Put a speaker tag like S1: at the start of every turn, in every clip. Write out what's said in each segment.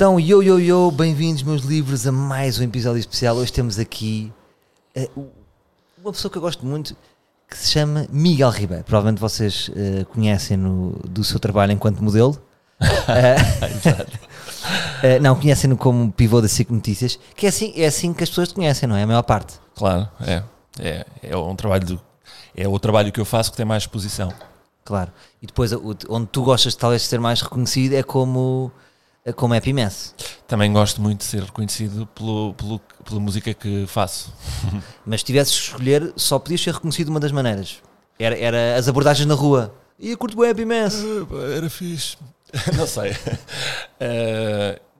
S1: Então, yo, yo, yo, bem-vindos, meus livros, a mais um episódio especial. Hoje temos aqui uh, uma pessoa que eu gosto muito, que se chama Miguel Ribeiro. Provavelmente vocês uh, conhecem-no do seu trabalho enquanto modelo. Uh, não, conhecem-no como pivô da SIC Notícias, que é assim, é assim que as pessoas te conhecem, não é? A maior parte.
S2: Claro, é. É, é um trabalho do, é o trabalho que eu faço que tem mais exposição.
S1: Claro. E depois, onde tu gostas de talvez ser mais reconhecido é como, como Happy Mess.
S2: Também gosto muito de ser reconhecido pelo, pelo, pela música que faço.
S1: Mas se tivesses que escolher, só podias ser reconhecido de uma das maneiras. Era, era as abordagens na rua. E eu curto o Happy Mess.
S2: Era fixe. Não sei. Uh,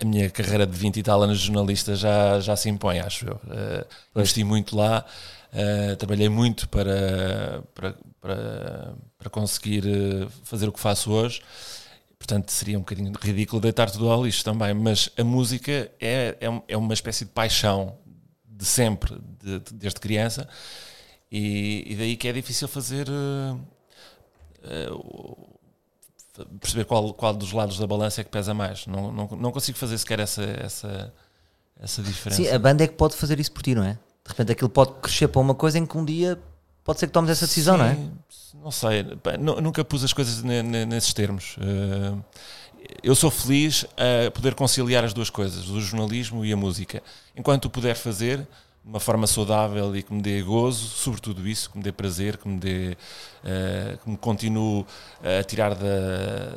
S2: a minha carreira de 20 e tal anos de jornalista já, já se impõe, acho eu. Uh, investi muito lá, uh, trabalhei muito para, para, para, para, conseguir fazer o que faço hoje. Portanto, seria um bocadinho ridículo deitar tudo ao lixo também. Mas a música é, é, é uma espécie de paixão de sempre, de, de, desde criança. E, e, daí que é difícil fazer. Uh, perceber qual, qual dos lados da balança é que pesa mais. Não, não, não consigo fazer sequer essa, essa, essa diferença.
S1: Sim, a banda é que pode fazer isso por ti, não é? De repente aquilo pode crescer para uma coisa em que um dia pode ser que tomes essa decisão,
S2: Sim,
S1: não é?
S2: Não sei, nunca pus as coisas nesses termos. Eh, eu sou feliz a poder conciliar as duas coisas, o jornalismo e a música. Enquanto o puder fazer, uma forma saudável e que me dê gozo, sobretudo isso, que me dê prazer, que me dê uh, que me continue a tirar da,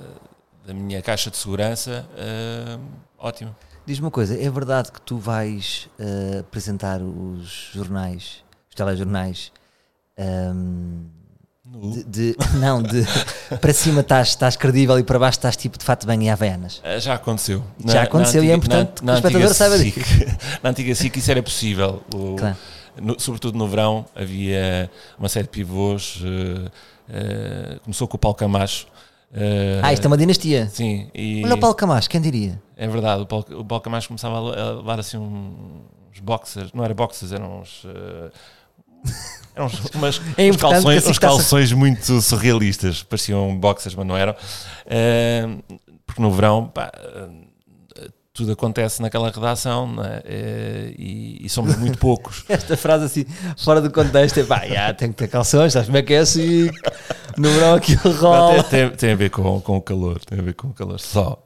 S2: da minha caixa de segurança, uh, ótimo.
S1: Diz-me uma coisa, é verdade que tu vais uh, apresentar os jornais, os telejornais um, de, de, não, de para cima estás, estás credível e para baixo estás tipo de fato bem e havaianas.
S2: Eh, já aconteceu.
S1: Já na, aconteceu na antiga, e é importante na, que o espectador saiba disso.
S2: Na antiga SIC isso era possível. O, claro. no, sobretudo no verão havia uma série de pivôs. Uh, uh, começou com o Paulo Camacho.
S1: Uh, ah, isto é uma dinastia.
S2: Sim.
S1: E Olha o Paulo Camacho, quem diria?
S2: É verdade, o Paulo, o Paulo Camacho começava a levar assim uns boxers, não era boxers, eram uns eram uns, umas, é uns calções, uns calções muito surrealistas, pareciam boxers, mas não eram. Uh, porque no verão, pá, tudo acontece naquela redação é? uh, e, e, somos muito poucos.
S1: Esta frase assim, fora do contexto, é pá, yeah, tem que ter calções, sabes como é que é assim? No verão aquilo rola.
S2: Tem, tem, tem, a ver com, com o calor, tem a ver com o calor só.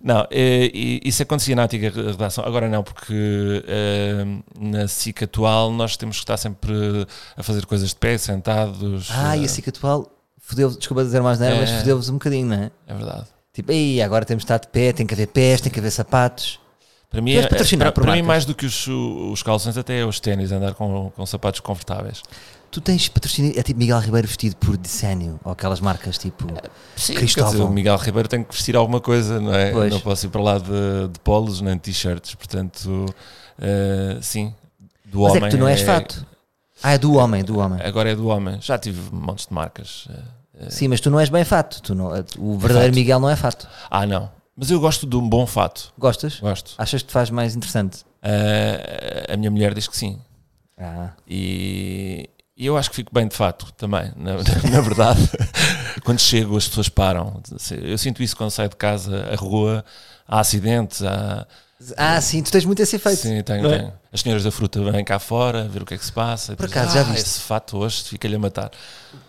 S2: Não, é, isso acontecia na antiga redação, agora não, porque é, na SIC atual nós temos que estar sempre a fazer coisas de pé, sentados.
S1: Ah, e a SIC atual fodeu, desculpa dizer mais nada, é, mas fodeu-vos um bocadinho, não é?
S2: É verdade.
S1: Tipo, aí agora temos de estar de pé, tem que haver pés, tem que haver sapatos.
S2: Para mim, é, para, para mim mais do que os, os calções, até é os ténis, andar com, com sapatos confortáveis.
S1: Tu tens patrocínio, é tipo Miguel Ribeiro vestido por Decénio, ou aquelas marcas tipo
S2: Sim, Cristóvão. Dizer, o Miguel Ribeiro tem que vestir alguma coisa, não é? Pois. Não posso ir para lá de, de polos nem de t-shirts, portanto, uh, sim,
S1: do Mas homem. é que tu não és é, fato. Ah, é do homem, do homem.
S2: Agora é do homem. Já tive montes de marcas. Uh,
S1: sim, mas tu não és bem fato. Tu não, o verdadeiro fato. Miguel não é fato.
S2: Ah, não. Mas eu gosto de um bom fato.
S1: Gostas?
S2: Gosto.
S1: Achas que te faz mais interessante?
S2: Uh, a minha mulher diz que sim.
S1: Ah.
S2: E, e eu acho que fico bem de fato também, na, na verdade. quando chego, as pessoas param. Eu sinto isso quando saio de casa, a rua, há acidentes, há.
S1: Ah, sim, tu tens muito esse efeito.
S2: Sim, tenho, é? tenho. As senhoras da fruta vêm cá fora, ver o que é que se passa.
S1: Por acaso, já ah, viste?
S2: esse fato hoje fica-lhe a matar.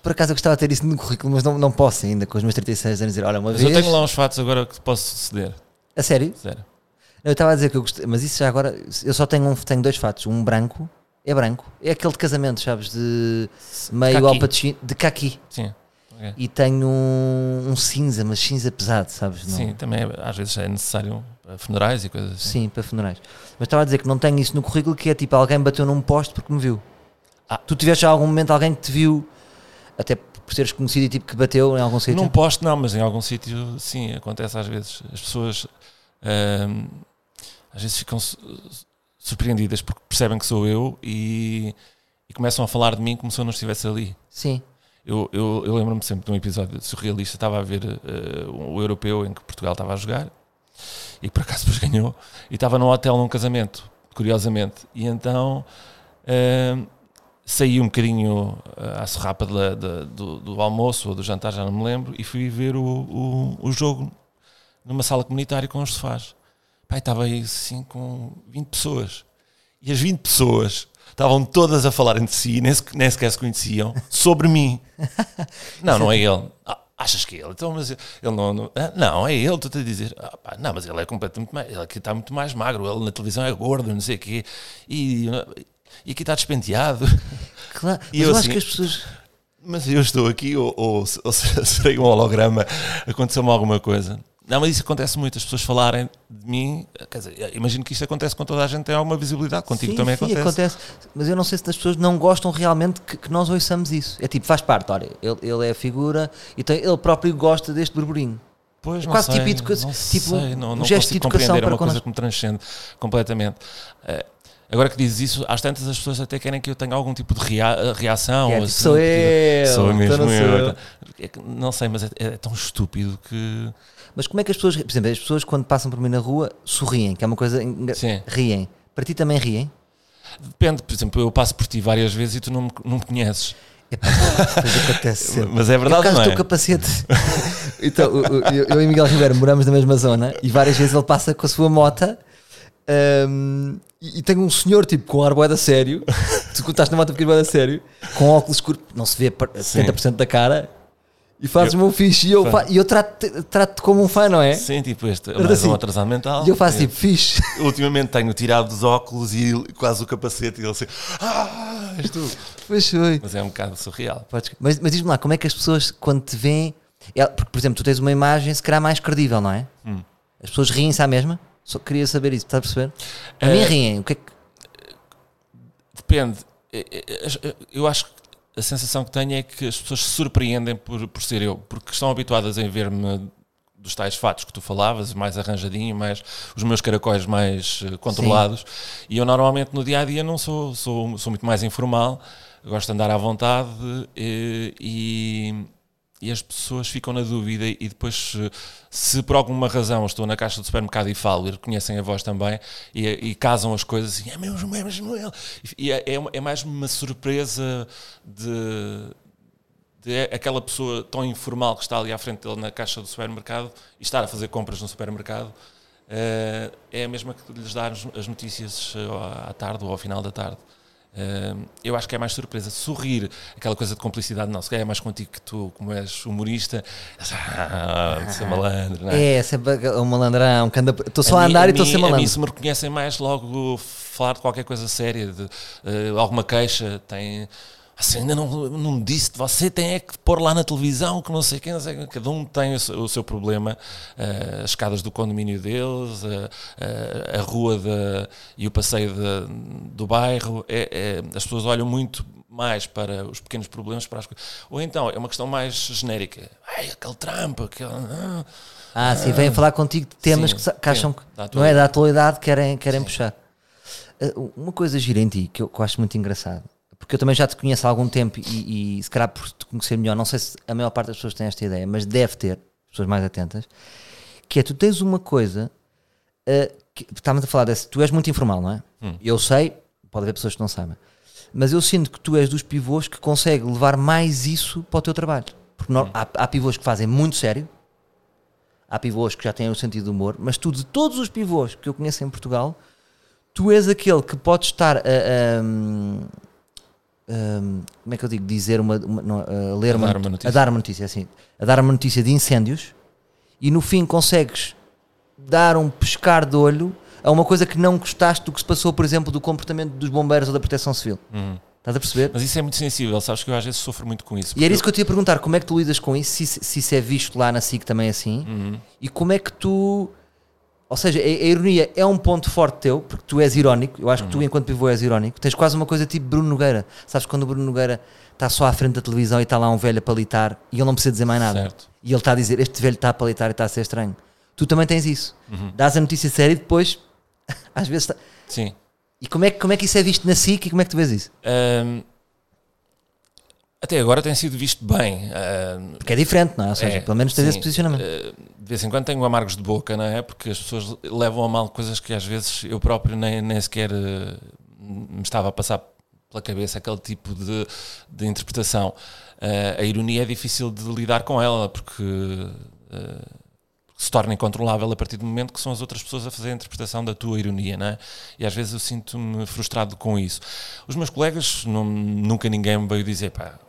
S1: Por acaso eu gostava de ter isso no currículo, mas não, não posso ainda, com os meus 36 anos, dizer, olha, uma
S2: mas
S1: vez...
S2: eu tenho lá uns fatos agora que posso ceder.
S1: A sério?
S2: Sério.
S1: Eu estava a dizer que eu gostei, mas isso já agora, eu só tenho, um, tenho dois fatos, um branco é branco. É aquele de casamento, sabes? De meio ao de caqui.
S2: Sim. Okay.
S1: E tenho um, um, cinza, mas cinza pesado, sabes?
S2: Não? Sim, também é, às vezes é necessário para funerais e coisas assim.
S1: Sim, para funerais. Mas estava a dizer que não tenho isso no currículo, que é tipo alguém bateu num poste porque me viu. Ah. Tu tiveste algum momento alguém que te viu, até por seres conhecido e tipo que bateu em algum sítio?
S2: Num poste não, mas em algum sítio sim, acontece às vezes. As pessoas hum, às vezes ficam surpreendidas porque percebem que sou eu e, e, começam a falar de mim como se eu não estivesse ali.
S1: Sim.
S2: Eu, eu, eu lembro-me sempre de um episódio surrealista. Estava a ver uh, o europeu em que Portugal estava a jogar e por acaso depois ganhou. E estava num hotel num casamento, curiosamente. E então uh, saí um bocadinho uh, à serrapa de, de, do, do, almoço ou do jantar, já não me lembro, e fui ver o, o, o jogo numa sala comunitária com os sofás. Pai, estava aí assim com 20 pessoas. E as 20 pessoas estavam todas a falar entre si, nem, nem sequer se conheciam, sobre mim. Não, não é ele. Ah, achas que é ele? Então, mas ele não. Não, ah, não é ele, estou-te a dizer. Ah, pá, não, mas ele é completamente mais. Ele aqui está muito mais magro, ele na televisão é gordo, não sei o quê. E, e aqui está despenteado.
S1: Claro, e mas eu, eu acho assim, que as pessoas.
S2: Mas eu estou aqui, ou, ou, ou serei um holograma, aconteceu-me alguma coisa. Não, mas isso acontece muito, as pessoas falarem de mim. Quer dizer, imagino que isto acontece com toda a gente, tem alguma visibilidade, contigo
S1: sim,
S2: também
S1: sim,
S2: acontece.
S1: acontece. Mas eu não sei se as pessoas não gostam realmente que, que nós ouçamos isso. É tipo, faz parte, olha, ele, ele é a figura, então ele próprio gosta deste burburinho.
S2: Pois, é quase
S1: sei,
S2: tipo,
S1: tipo,
S2: não
S1: tipo
S2: sei, não,
S1: um gesto de educação
S2: é
S1: para
S2: uma coisa que me transcende completamente. Uh, agora que dizes isso, às tantas as pessoas até querem que eu tenha algum tipo de rea reação.
S1: É, tipo, assim, sou eu,
S2: sou mesmo eu. eu. Não sei, mas é, é tão estúpido que
S1: mas como é que as pessoas, por exemplo, as pessoas quando passam por mim na rua sorriem, que é uma coisa. Sim. Riem. Para ti também riem?
S2: Depende, por exemplo, eu passo por ti várias vezes e tu não me, não me conheces.
S1: acontece
S2: Mas é verdade, é
S1: não é? teu capacete. então, eu, eu, e Miguel Ribeiro moramos na mesma zona e várias vezes ele passa com a sua mota um, e, e tem um senhor tipo com ar boeda sério. tu estás na moto porque boeda sério, com óculos escuros, não se vê 70% da cara e fazes o meu fixe e eu, e eu trato-te trato como um fã, não é?
S2: Sim, tipo este, mais assim, um atrasado mental.
S1: E eu faço é. tipo fixe.
S2: Ultimamente tenho tirado os óculos e quase o capacete e ele assim, ah, és tu.
S1: Pois foi.
S2: Mas é um bocado surreal.
S1: Mas, mas diz-me lá, como é que as pessoas quando te veem, é, porque por exemplo, tu tens uma imagem se calhar mais credível, não é? Hum. As pessoas riem-se à mesma? Só queria saber isso, estás a perceber? A mim eh, riem, o que é que...
S2: Depende. Eh, eu acho que a sensação que tenho é que as pessoas se surpreendem por, por ser eu, porque estão habituadas a ver-me dos tais fatos que tu falavas, mais arranjadinho, mais os meus caracóis mais uh, controlados. Sim. E eu normalmente no dia a dia não sou, sou, sou muito mais informal, gosto de andar à vontade e, e e as pessoas ficam na dúvida e depois se, por alguma razão estou na caixa do supermercado e falo e reconhecem a voz também e, e casam as coisas assim, é mesmo, é mesmo ele. E é, é, é mais uma surpresa de, de, aquela pessoa tão informal que está ali à frente dele na caixa do supermercado e estar a fazer compras no supermercado uh, é a mesma que lhes dar as notícias à tarde ou ao final da tarde Uh, eu acho que é mais surpresa. Sorrir, aquela coisa de cumplicidade, não. Se calhar é mais contigo que tu, como és humorista, ah, ser malandro, não é?
S1: É, sempre um malandrão. Estou só a, a andar mim, e estou a ser malandro. A
S2: mim, se me reconhecem mais, logo falar de qualquer coisa séria, de uh, alguma queixa, tem assim, ainda não, não me disse, você tem é que pôr lá na televisão, que não sei quem, não sei, cada um tem o seu, o seu problema, uh, as escadas do condomínio deles, uh, uh, a rua de, e o passeio de, do bairro, é, é, as pessoas olham muito mais para os pequenos problemas, para as ou então é uma questão mais genérica, Ai, aquele trampo, aquele...
S1: Ah, ah sim, vêm falar contigo de temas sim, que, que acham que não é da atualidade, querem, querem puxar. Uma coisa gira em ti que eu, que eu acho muito engraçado porque eu também já te conheço há algum tempo e, e se calhar por te conhecer melhor, não sei se a maior parte das pessoas tem esta ideia, mas deve ter, pessoas mais atentas, que é tu tens uma coisa, uh, que, estávamos a falar desse, tu és muito informal, não é? Hum. Eu sei, pode haver pessoas que não sabem, mas eu sinto que tu és dos pivôs que consegue levar mais isso para o teu trabalho. Porque hum. há, há pivôs que fazem muito sério, há pivôs que já têm o sentido do humor, mas tu, de todos os pivôs que eu conheço em Portugal, tu és aquele que pode estar a, a, um, como é que eu digo, dizer uma, uma não, a ler a uma, dar uma notícia. a dar uma notícia, assim, a dar uma notícia de incêndios e no fim consegues dar um pescar de olho a uma coisa que não gostaste do que se passou, por exemplo, do comportamento dos bombeiros ou da proteção civil. Uhum. Estás a perceber?
S2: Mas isso é muito sensível, sabes que eu às vezes sofro muito com isso.
S1: E era isso que eu te ia perguntar, como é que tu lidas com isso, se, se isso é visto lá na SIC também assim, uhum. e como é que tu ou seja, a, a, ironia é um ponto forte teu, porque tu és irónico. Eu acho que tu, uhum. enquanto pivô, és irónico. Tens quase uma coisa tipo Bruno Nogueira. Sabes quando o Bruno Nogueira está só à frente da televisão e está lá um velho a palitar e ele não precisa dizer mais nada. Certo. E ele está a dizer: Este velho está a palitar e está a ser estranho. Tu também tens isso. Uhum. Dás a notícia séria e depois, às vezes. Está...
S2: Sim.
S1: E como é, como é que isso é visto na SIC e como é que tu vês isso? Um,
S2: até agora tem sido visto bem. Uh,
S1: Porque é diferente, não é? Ou seja, é, pelo menos tens sim, esse posicionamento. Uh,
S2: de vez em quando tenho amargos de boca, não é? Porque as pessoas levam a mal coisas que às vezes eu próprio nem, nem sequer uh, me estava a passar pela cabeça aquele tipo de, de interpretação. a ironia é difícil de lidar com ela porque se torna incontrolável a partir do momento que são as outras pessoas a fazer a interpretação da tua ironia, não é? E às vezes eu sinto-me frustrado com isso. Os meus colegas, não, nunca ninguém me veio dizer, pá,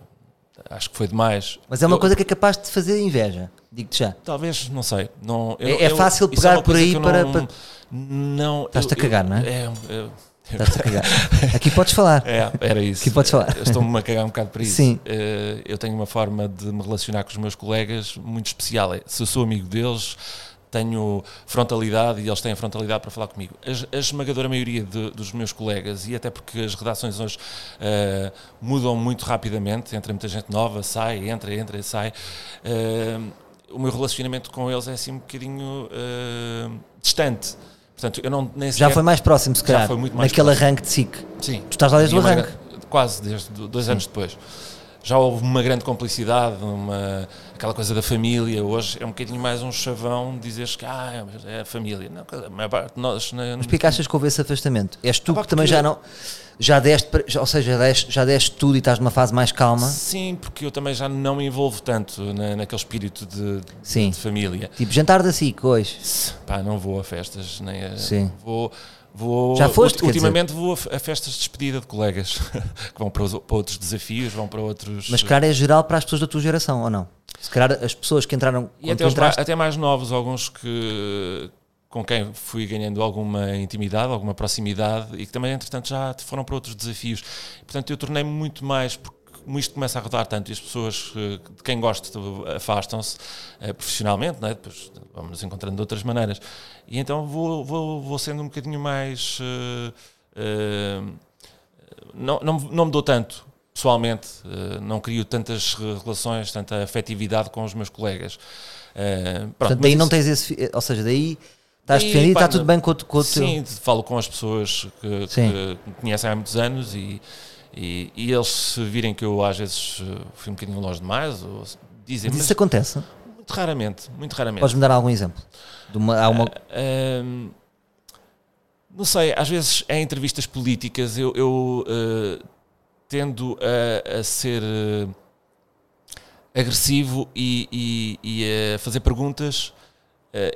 S2: acho que foi demais.
S1: Mas é uma
S2: Eu-
S1: coisa que é capaz de fazer inveja, digo-te já.
S2: Talvez, não sei. Não,
S1: É- é fácil
S2: isso
S1: pegar
S2: uma
S1: por aí
S2: eu
S1: para-
S2: Não,
S1: para-
S2: não,
S1: Estás-te
S2: eu-
S1: a cagar,
S2: eu-
S1: não é?
S2: É, é,
S1: Estás-te a cagar. Aqui podes falar.
S2: é, era isso.
S1: Aqui podes falar.
S2: Eu Estou-me a cagar um bocado para isso.
S1: Sim.
S2: Eh, Eu tenho uma forma de me relacionar com os meus colegas muito especial. É, Se eu sou amigo deles, tenho frontalidade e eles têm frontalidade para falar comigo. A, a esmagadora maioria de- dos meus colegas, e até porque as redações hoje eh, mudam muito rapidamente, entra muita gente nova, sai, entra, entra e sai. eh, o meu relacionamento com eles é assim um bocadinho eh, distante. Portanto, eu não nem
S1: Já
S2: sequer-
S1: foi mais próximo, se
S2: Já
S1: calhar.
S2: foi muito mais
S1: naquele
S2: próximo.
S1: arranque de SIC.
S2: Sim.
S1: Tu estás lá desde o arranque.
S2: Quase, desde do- dois anos depois. Já houve uma grande complicidade, uma, aquela coisa da família. Hoje é um bocadinho mais um chavão dizeres que ah, é a família. Não, a maior parte de nós. Não,
S1: Mas porquê que achas que houve esse afastamento? És tu
S2: Ah,
S1: que também
S2: porque-
S1: já não. Já deste, já- ou seja, já deste, já deste tudo e estás numa fase mais calma.
S2: Sim, porque eu também já não me envolvo tanto na, naquele espírito de,
S1: Sim.
S2: de família.
S1: Tipo, jantar da SIC hoje.
S2: Pá, não vou a festas, nem a,
S1: Sim.
S2: vou. Vou,
S1: Já foste,
S2: Ultimamente vou a festas de despedida de colegas que vão para, os- para outros desafios, vão para outros.
S1: Mas se calhar é geral para as pessoas da tua geração, ou não? Se calhar as pessoas que entraram.
S2: E até,
S1: entraste-
S2: até mais novos, alguns que com quem fui ganhando alguma intimidade, alguma proximidade e que também, entretanto, já foram para outros desafios. Portanto, eu tornei-me muito mais, porque isto começa a rodar tanto e as pessoas eh, de quem gosto afastam-se eh, profissionalmente, não é? depois vamos nos encontrando de outras maneiras. E então vou, vou, vou sendo um bocadinho mais. eh, eh, não, não, não me dou tanto pessoalmente, não crio tantas relações, tanta afetividade com os meus colegas. Pronto,
S1: Portanto, daí não tens esse. Ou seja, daí estás defendido e está tudo bem com o, com o teu.
S2: Sim, falo com as pessoas que, que
S1: Sim.
S2: me conhecem há muitos anos e, e, e eles se virem que eu às vezes eh, fui um bocadinho longe demais, ou dizem,
S1: Mas
S2: mas
S1: isso acontece.
S2: muito raramente, muito raramente.
S1: Podes-me dar algum exemplo? De uma, uma,
S2: Ahm, não sei, às vezes em entrevistas políticas eu, eu, eh, tendo a, a ser agressivo e, e- e a fazer perguntas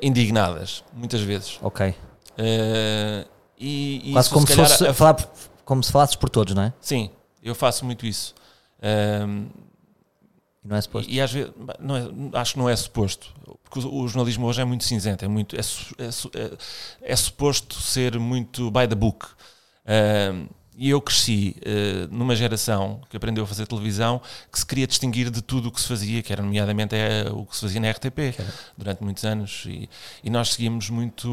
S2: indignadas, muitas vezes.
S1: ok.
S2: Eh, e, e
S1: Quase
S2: isso,
S1: como
S2: se calhar,
S1: fosse
S2: a-
S1: falar como se falasses por todos, não é?
S2: Sim, eu faço muito isso. Ahm,
S1: E não é suposto.
S2: e, e às vezes não é- acho que não é suposto, porque o, o jornalismo hoje é muito cinzento, é muito é, é é- é suposto ser muito by the book. Ahm, e eu cresci eh, numa geração que aprendeu a fazer televisão que se queria distinguir de tudo o que se fazia, que era nomeadamente é, o que se fazia na RTP durante muitos anos. E, e nós seguíamos muito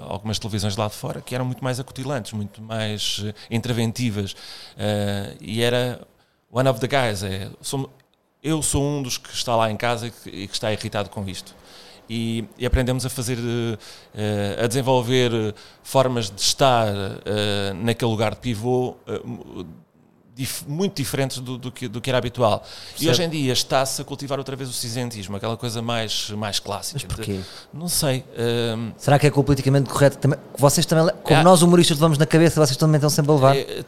S2: eh, algumas televisões lá de fora que eram muito mais acutilantes, muito mais eh, interventivas. E era one of the guys. É, sou- eu sou um dos que está lá em casa e que, e que está irritado com isto. E, e aprendemos a fazer, eh, a desenvolver formas de estar eh, naquele lugar de pivô dif- muito diferentes do, do que, do que era habitual. E
S1: Percebe?
S2: hoje em dia está-se a cultivar outra vez o cinzentismo, aquela coisa mais, mais clássica.
S1: Mas porquê?
S2: Não sei. ehm,
S1: Será que é com o politicamente correto? Também, vocês também, como
S2: É.
S1: nós humoristas levamos na cabeça, vocês também estão sempre a levar.
S2: É,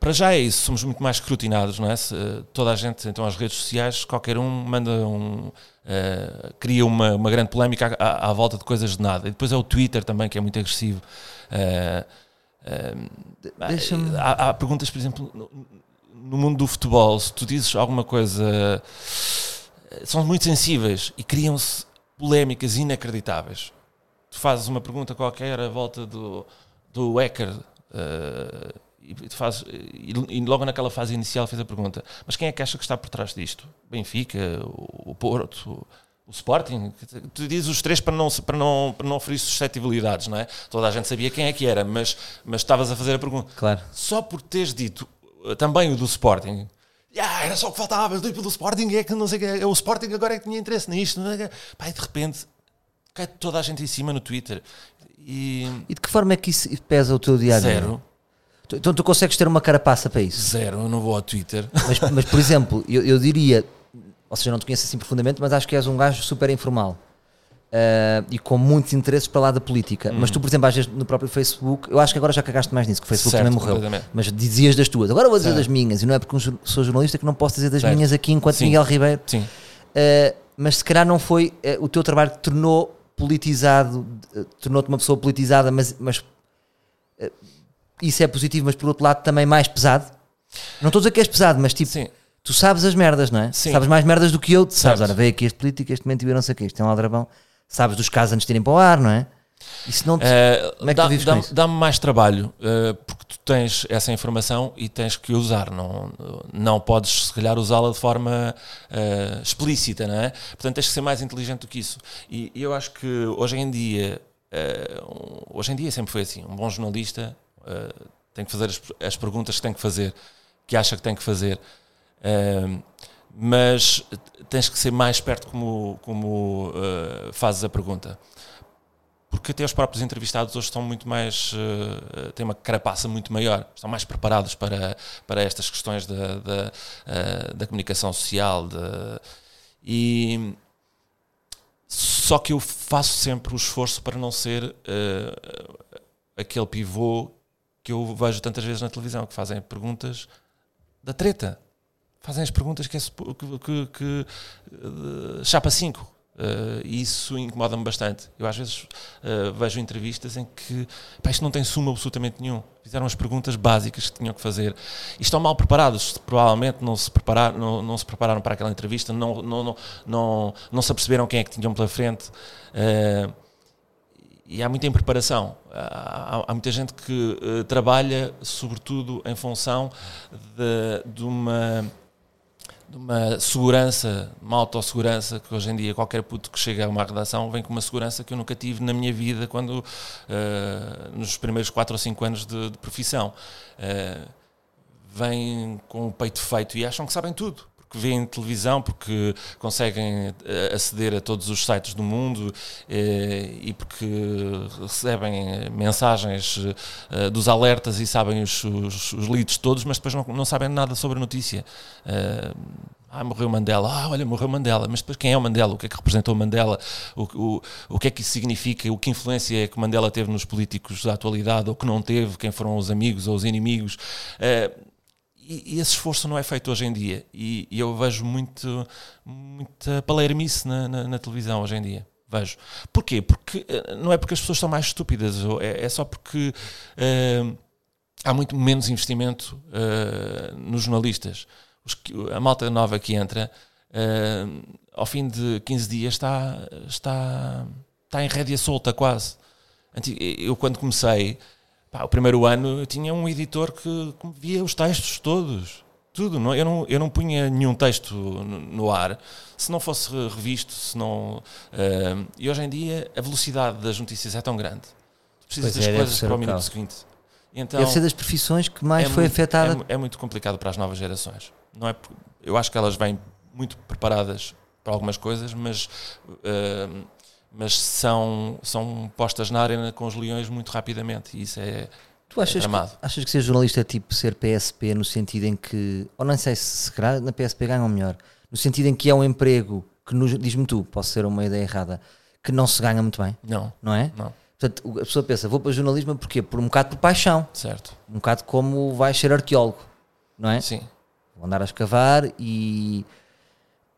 S2: para já é isso, somos muito mais escrutinados, não é? Se, toda a gente, então, as redes sociais, qualquer um manda um. Eh, cria uma, uma grande polémica à, à- à volta de coisas de nada. E depois é o Twitter também, que é muito agressivo. Eh,
S1: Deixa-me-
S2: há, há perguntas, por exemplo, no, no mundo do futebol, se tu dizes alguma coisa. são muito sensíveis e criam-se polémicas inacreditáveis. Tu fazes uma pergunta qualquer à volta do, do hacker. eh, e, fazes, e, logo naquela fase inicial fez a pergunta: mas quem é que acha que está por trás disto? Benfica, o, o Porto, o, o Sporting? Tu dizes os três para não, para, não, para não oferir suscetibilidades, não é? Toda a gente sabia quem é que era, mas, mas estavas a fazer a pergunta.
S1: Claro.
S2: Só por teres dito uh, também o do Sporting. Ah, era só o que faltava, tipo, do Sporting é que não sei o que, é, o Sporting agora é que tinha interesse nisto. Não é? Pá, e de repente cai toda a gente em cima no Twitter. E
S1: E de que forma é que isso pesa o teu dia?
S2: zero,
S1: Então tu consegues ter uma carapaça para isso.
S2: zero, eu não vou ao Twitter.
S1: Mas, mas, por exemplo, eu, eu diria, ou seja, não te conheço assim profundamente, mas acho que és um gajo super informal Ah, e com muitos interesses para lá da política. Mas tu, por exemplo, às vezes no próprio Facebook, eu acho que agora já cagaste mais nisso, que o Facebook
S2: Certo,
S1: também morreu.
S2: completamente.
S1: Mas dizias das tuas, agora vou dizer
S2: Certo.
S1: das minhas, e não é porque sou jornalista que não posso dizer das
S2: Certo.
S1: minhas aqui enquanto
S2: Sim.
S1: Miguel Ribeiro.
S2: Sim,
S1: Ah, mas se calhar não foi uh, o teu trabalho que tornou politizado, uh, tornou-te uma pessoa politizada, mas, mas uh, isso é positivo, mas por outro lado também mais pesado. Não estou a dizer que és pesado, mas tipo, Sim. tu sabes as merdas, não é? Sim. Sabes mais merdas do que eu, tu sabes, olha, veio aqui este político, este momento e não sei o que, isto é um aldrabão, sabes dos casos antes de irem para o ar, não é? Isso não te... uh, Como é que dá, tu vives dá,
S2: Dá-me mais trabalho, uh, porque tu tens essa informação e tens que usar, não, não podes, se calhar, usá-la de forma uh, explícita, não é? Portanto, tens que ser mais inteligente do que isso. E eu acho que hoje em dia, hoje em dia sempre foi assim, um bom jornalista tem que fazer as, as, perguntas que tem que fazer, que acha que tem que fazer. mas tens que ser mais esperto como, como fazes a pergunta porque até os próprios entrevistados hoje estão muito mais. Uh, têm uma carapaça muito maior, estão mais preparados para, para estas questões da, da, uh, da comunicação social. De, e, só que eu faço sempre o esforço para não ser uh, aquele pivô que eu vejo tantas vezes na televisão, que fazem perguntas da treta. Fazem as perguntas que é que, que, que chapa 5 Uh, isso incomoda-me bastante. Eu às vezes uh, vejo entrevistas em que pá, isto não tem suma absolutamente nenhum. Fizeram as perguntas básicas que tinham que fazer e estão mal preparados. Provavelmente não se, não, não se prepararam para aquela entrevista, não, não, não, não, não se aperceberam quem é que tinham pela frente. Uh, e há muita impreparação. Há, há muita gente que trabalha, sobretudo, em função de, de uma de uma segurança, uma autossegurança, que hoje em dia qualquer puto que chega a uma redação vem com uma segurança que eu nunca tive na minha vida quando uh, nos primeiros 4 ou 5 anos de, de profissão. Uh, com o peito feito e acham que sabem tudo porque veem televisão, porque conseguem eh, aceder a todos os sites do mundo e porque recebem mensagens dos alertas e sabem os, os, os leads todos, mas depois não, não sabem nada sobre a notícia. Ah, morreu Mandela. Ah, olha, morreu Mandela. Mas depois quem é o Mandela? O que é que representou Mandela? O, o, o que é que isso significa? O que influência é que Mandela teve nos políticos da atualidade ou que não teve? Quem foram os amigos ou os inimigos? Uh, e, esse esforço não é feito hoje em dia. E, e eu vejo muito, muita palermice na, na, na, televisão hoje em dia. Vejo. Porquê? Porque eh, não é porque as pessoas são mais estúpidas, é, é só porque uh, há muito menos investimento uh, nos jornalistas. Os, a malta nova que entra, uh, ao fim de 15 dias, está, está, está em rédea solta quase. Eu, quando comecei, Pá, o primeiro ano eu tinha um editor que, que via os textos todos. Tudo. Não, eu, não, eu não punha nenhum texto no, no ar se não fosse revisto. Se não, uh, e hoje em dia a velocidade das notícias é tão grande. Precisas das é, coisas para o minuto seguinte.
S1: Então, deve ser das profissões que mais
S2: é
S1: foi
S2: muito,
S1: afetada.
S2: É, é, muito complicado para as novas gerações. Não é, eu acho que elas vêm muito preparadas para algumas coisas, mas uh, mas são, são postas na arena com os leões muito rapidamente e isso é,
S1: tu achas
S2: é.
S1: Que, achas que ser jornalista é tipo ser PSP no sentido em que, ou não sei se, se na PSP ganham melhor, no sentido em que é um emprego que diz-me tu, posso ser uma ideia errada, que não se ganha muito bem.
S2: Não.
S1: Não é?
S2: Não.
S1: Portanto, a pessoa pensa, vou para o jornalismo porquê? Por um bocado por paixão.
S2: Certo.
S1: Um bocado como vais ser arqueólogo, não é?
S2: Sim.
S1: Vou andar a escavar e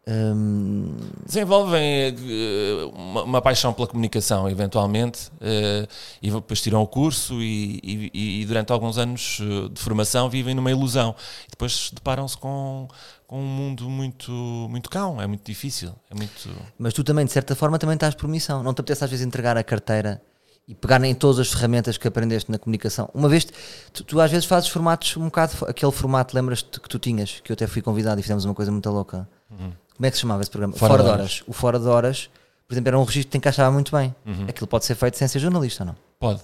S1: um...
S2: Desenvolvem uh, uma, uma, paixão pela comunicação, eventualmente, uh, e depois tiram o curso e, e, e, durante alguns anos eh, de formação vivem numa ilusão. E depois deparam-se com, com um mundo muito, muito cão, é muito difícil. É muito...
S1: Mas tu também, de certa forma, também estás por missão. Não te apetece às vezes entregar a carteira e pegar em todas as ferramentas que aprendeste na comunicação. Uma vez, tu, tu às vezes fazes formatos um bocado, aquele formato, lembras-te que tu tinhas, que eu até fui convidado e fizemos uma coisa muito louca. Uhum como é que se chamava esse programa?
S2: Fora, Fora de, horas. horas.
S1: O Fora de Horas, por exemplo, era um registro que encaixava muito bem. Uhum. Aquilo pode ser feito sem ser jornalista, não?
S2: Pode.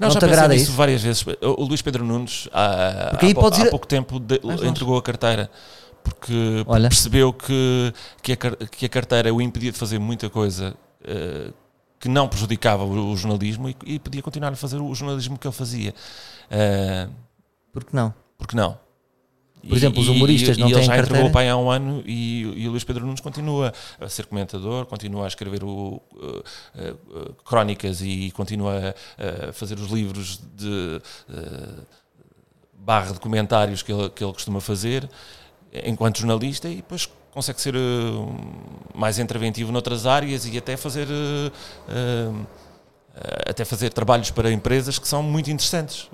S2: Não, não já te isso? várias vezes. O Luís Pedro Nunes, há, há, há, há pouco tempo, de, entregou a carteira porque Olha. percebeu que, que, a, que a carteira o impedia de fazer muita coisa uh, que não prejudicava o, o jornalismo e, e, podia continuar a fazer o jornalismo que ele fazia. Uh,
S1: Por que não?
S2: Porque não?
S1: Por exemplo, os humoristas e, não e têm
S2: ele já
S1: carteira.
S2: entregou o pai há um ano e, e o Luís Pedro Nunes continua a ser comentador, continua a escrever o, uh, uh, crónicas e continua a, a, fazer os livros de uh, barra de comentários que ele, que ele costuma fazer enquanto jornalista e depois consegue ser mais interventivo noutras áreas e até fazer até fazer trabalhos para empresas que são muito interessantes.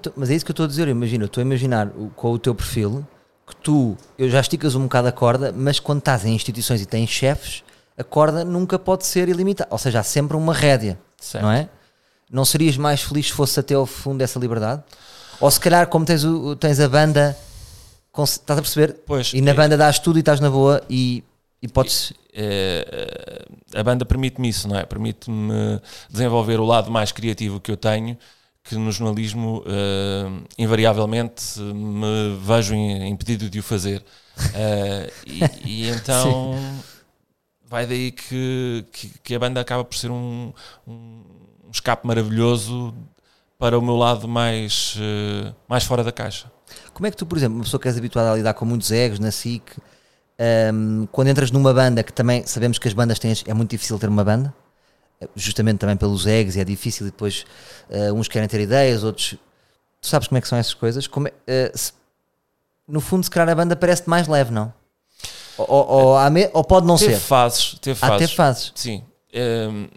S1: Tô, mas é isso que eu estou a dizer. Imagina, estou a imaginar com o teu perfil que tu, eu já esticas um bocado a corda, mas quando estás em instituições e tens chefes, a corda nunca pode ser ilimitada. Ou seja, há sempre uma rédea, certo. não é? Não serias mais feliz se fosse até ao fundo dessa liberdade? Ou se calhar, como tens, o, tens a banda, estás a perceber?
S2: Pois,
S1: e na é, banda dás tudo e estás na boa e, e podes.
S2: É, a banda permite-me isso, não é? Permite-me desenvolver o lado mais criativo que eu tenho que no jornalismo uh, invariavelmente me vejo impedido de o fazer. Uh, e, e, então vai daí que, que, que, a banda acaba por ser um, um, escape maravilhoso para o meu lado mais, mais fora da caixa.
S1: Como é que tu, por exemplo, uma pessoa que és habituada a lidar com muitos egos na SIC, um, quando entras numa banda que também sabemos que as bandas têm, é muito difícil ter uma banda, justamente também pelos eggs, e é difícil e depois uh, uns querem ter ideias, outros. Tu sabes como é que são essas coisas? Como é, uh, se, no fundo, se calhar a banda parece mais leve, não? Ou, ou, ou pode não
S2: teve
S1: ser?
S2: Fases, teve fases.
S1: Ah, teve fases.
S2: Sim. Um,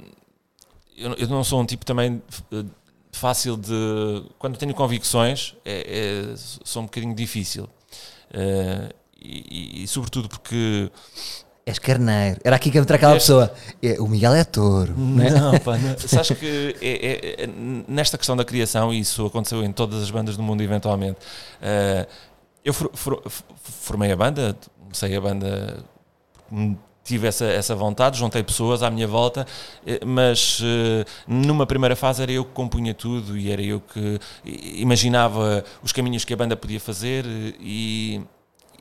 S2: eu, eu, não sou um tipo também eh, fácil de. Quando tenho convicções, é, é, sou um bocadinho difícil. Uh, e, e, e, sobretudo porque
S1: És carneiro. Era aqui que entra aquela este... pessoa. É, o Miguel é touro.
S2: Não, é? não pá, não. Sabes que é, é, é, nesta questão da criação, e isso aconteceu em todas as bandas do mundo eventualmente, uh, eu for, for, formei a banda, comecei a banda, tive essa, essa vontade, juntei pessoas à minha volta, eh, mas uh, numa primeira fase era eu que compunha tudo e era eu que imaginava os caminhos que a banda podia fazer e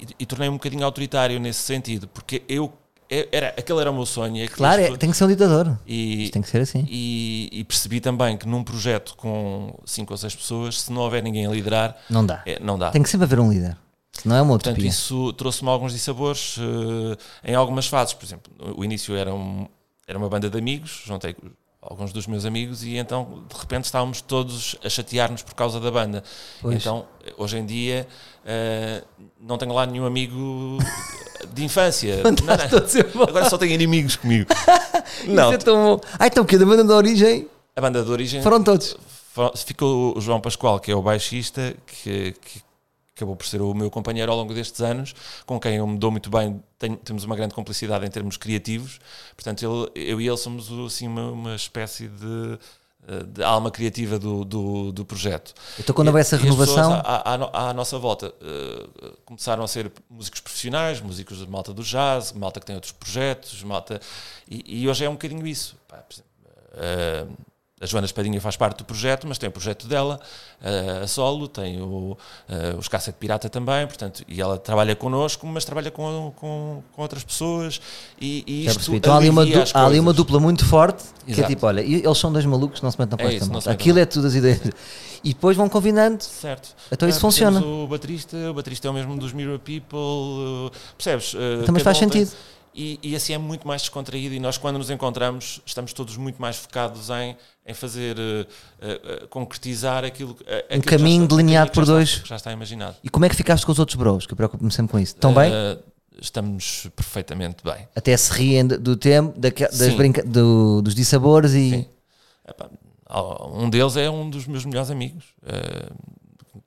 S2: e, e tornei-me um bocadinho autoritário nesse sentido, porque eu era, aquele era o meu sonho. É
S1: claro, é, tem que ser um ditador. E, tem que ser assim.
S2: E, e, percebi também que num projeto com 5 ou 6 pessoas, se não houver ninguém a liderar,
S1: não dá.
S2: É, não dá.
S1: Tem que sempre haver um líder. Não é uma
S2: utopia. Portanto, isso trouxe-me alguns dissabores uh, em algumas fases. Por exemplo, o início era, um, era uma banda de amigos, juntei alguns dos meus amigos e então de repente estávamos todos a chatear-nos por causa da banda. Pois. Então, hoje em dia, uh, não tenho lá nenhum amigo de infância. Não, não. Agora só tenho inimigos comigo.
S1: não. É tão... Ah, então o que? Da banda da origem?
S2: A banda da origem.
S1: Foram todos.
S2: Ficou o João Pascoal, que é o baixista, que, que acabou por ser o meu companheiro ao longo destes anos, com quem eu me dou muito bem, tenho, temos uma grande complicidade em termos criativos, portanto ele, eu e ele somos assim uma, uma espécie de, eh, de alma criativa do, do, do, projeto.
S1: Então quando houve essa renovação...
S2: À, à, à, nossa volta uh, começaram a ser músicos profissionais, músicos de malta do jazz, malta que tem outros projetos, malta... E, e hoje é um bocadinho isso. Pá, uh, a Joana Espadinha faz parte do projeto, mas tem o projeto dela, a solo, tem o, os Caça de Pirata também, portanto, e ela trabalha connosco, mas trabalha com, com, com outras pessoas e, e isto
S1: então há ali, uma há ali uma dupla muito forte, Exato. que é tipo, olha, eles são dois malucos, não se metem na costa. É Aquilo é tudo as ideias. E depois vão combinando.
S2: Certo.
S1: Então isso funciona.
S2: O baterista, o baterista é o mesmo dos Mirror People, percebes?
S1: Também faz sentido.
S2: E, e, assim é muito mais descontraído e nós quando nos encontramos estamos todos muito mais focados em, em fazer uh, uh, concretizar aquilo, uh,
S1: um caminho está, delineado por dois
S2: já está imaginado
S1: e como é que ficaste com os outros bros que eu preocupo-me sempre com isso estão bem
S2: estamos perfeitamente bem
S1: até se riem do tempo da, das brinca do, dos dissabores e
S2: Epá, um deles é um dos meus melhores amigos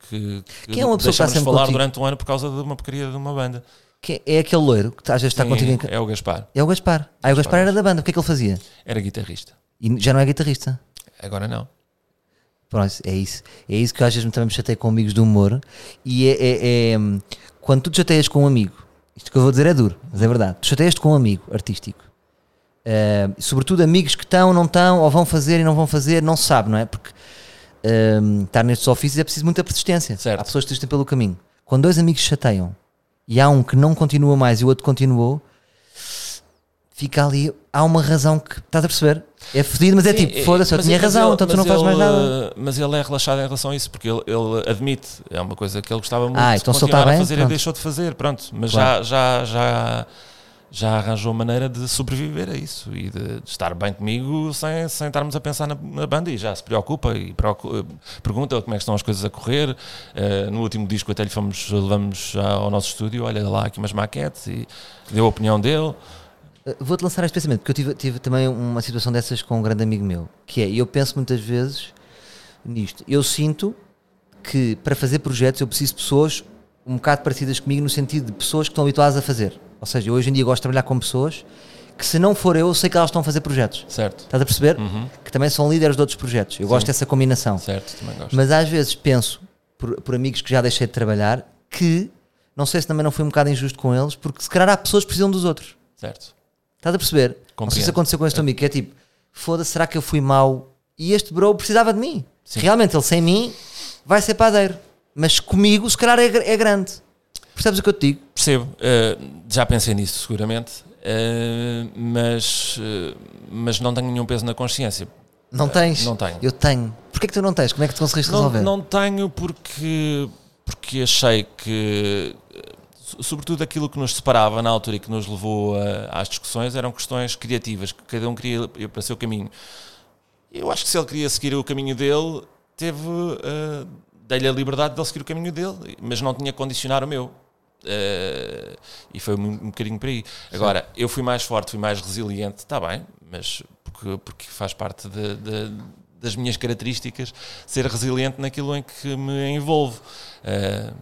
S2: que,
S1: que, que é uma pessoa que está sempre
S2: falar
S1: contigo.
S2: durante um ano por causa de uma porcaria de uma banda
S1: que é aquele loiro que às vezes está Sim, contigo
S2: em... É o Gaspar.
S1: É o Gaspar. Ah, o Gaspar era da banda. O que é que ele fazia?
S2: Era guitarrista.
S1: E já não é guitarrista?
S2: Agora não.
S1: Pronto, é isso. É isso que às vezes também me chatei com amigos do humor. E é, é, é, quando tu te chateias com um amigo, isto que eu vou dizer é duro, mas é verdade. Tu chateias com um amigo artístico, uh, sobretudo amigos que estão, não estão, ou vão fazer e não vão fazer, não se sabe, não é? Porque uh, estar nestes ofícios é preciso muita persistência.
S2: Certo.
S1: Há pessoas que desistem pelo caminho. Quando dois amigos chateiam e há um que não continua mais e o outro continuou, fica ali. Há uma razão que estás a perceber? É fedido, mas é Sim, é tipo, foda-se, eu tinha razão, ele, então tu não fazes mais nada.
S2: Mas ele é relaxado em relação a isso, porque ele, ele admite, é uma coisa que ele gostava muito
S1: ah, então
S2: de continuar
S1: bem,
S2: a fazer
S1: pronto.
S2: e deixou de fazer, pronto. Mas claro. já, já, já, já arranjou maneira de sobreviver a isso e de, de estar bem comigo sem, sem estarmos a pensar na, na banda e já se preocupa e preocupa, pergunta como é que estão as coisas a correr. Uh, no último disco até lhe fomos, levamos ao nosso estúdio, olha lá aqui umas maquetes e deu a opinião dele.
S1: Uh, Vou-te lançar este pensamento, porque eu tive, tive também uma situação dessas com um grande amigo meu, que é, e eu penso muitas vezes nisto, eu sinto que para fazer projetos eu preciso de pessoas um bocado parecidas comigo no sentido de pessoas que estão habituadas a fazer. Ou seja, eu hoje em dia gosto de trabalhar com pessoas que se não for eu, eu sei que elas estão a fazer projetos.
S2: Certo.
S1: Estás a perceber?
S2: Uhum.
S1: Que também são líderes de outros projetos. Eu gosto dessa combinação.
S2: Certo, também gosto.
S1: Mas às vezes penso, por, por amigos que já deixei de trabalhar, que não sei se também não fui um bocado injusto com eles, porque se calhar há pessoas que precisam dos outros.
S2: Certo.
S1: Estás a perceber?
S2: Compreendo.
S1: isso aconteceu com este amigo, que é tipo, foda-se, será que eu fui mau? E este bro precisava de mim. Realmente, ele sem mim vai ser padeiro. Mas comigo, se calhar, é, é grande. Percebes o que eu te digo?
S2: Percebo, eh, já pensei nisso seguramente, eh, mas, eh, mas não tenho nenhum peso na consciência.
S1: Não tens?
S2: não tenho.
S1: Eu tenho. Porquê que tu não tens? Como é que tu conseguiste
S2: Não,
S1: resolver?
S2: não tenho porque, porque achei que, sobretudo aquilo que nos separava na altura e que nos levou a- às discussões eram questões criativas, que cada um queria ir para o seu caminho. Eu acho que se ele queria seguir o caminho dele, teve. eh, dei-lhe a liberdade de ele seguir o caminho dele, mas não tinha que condicionar o meu. Eh, e foi um, um bocadinho por aí. Agora, eu fui mais forte, fui mais resiliente, está bem, mas porque, porque faz parte de- de- das minhas características ser resiliente naquilo em que me envolvo. Eh,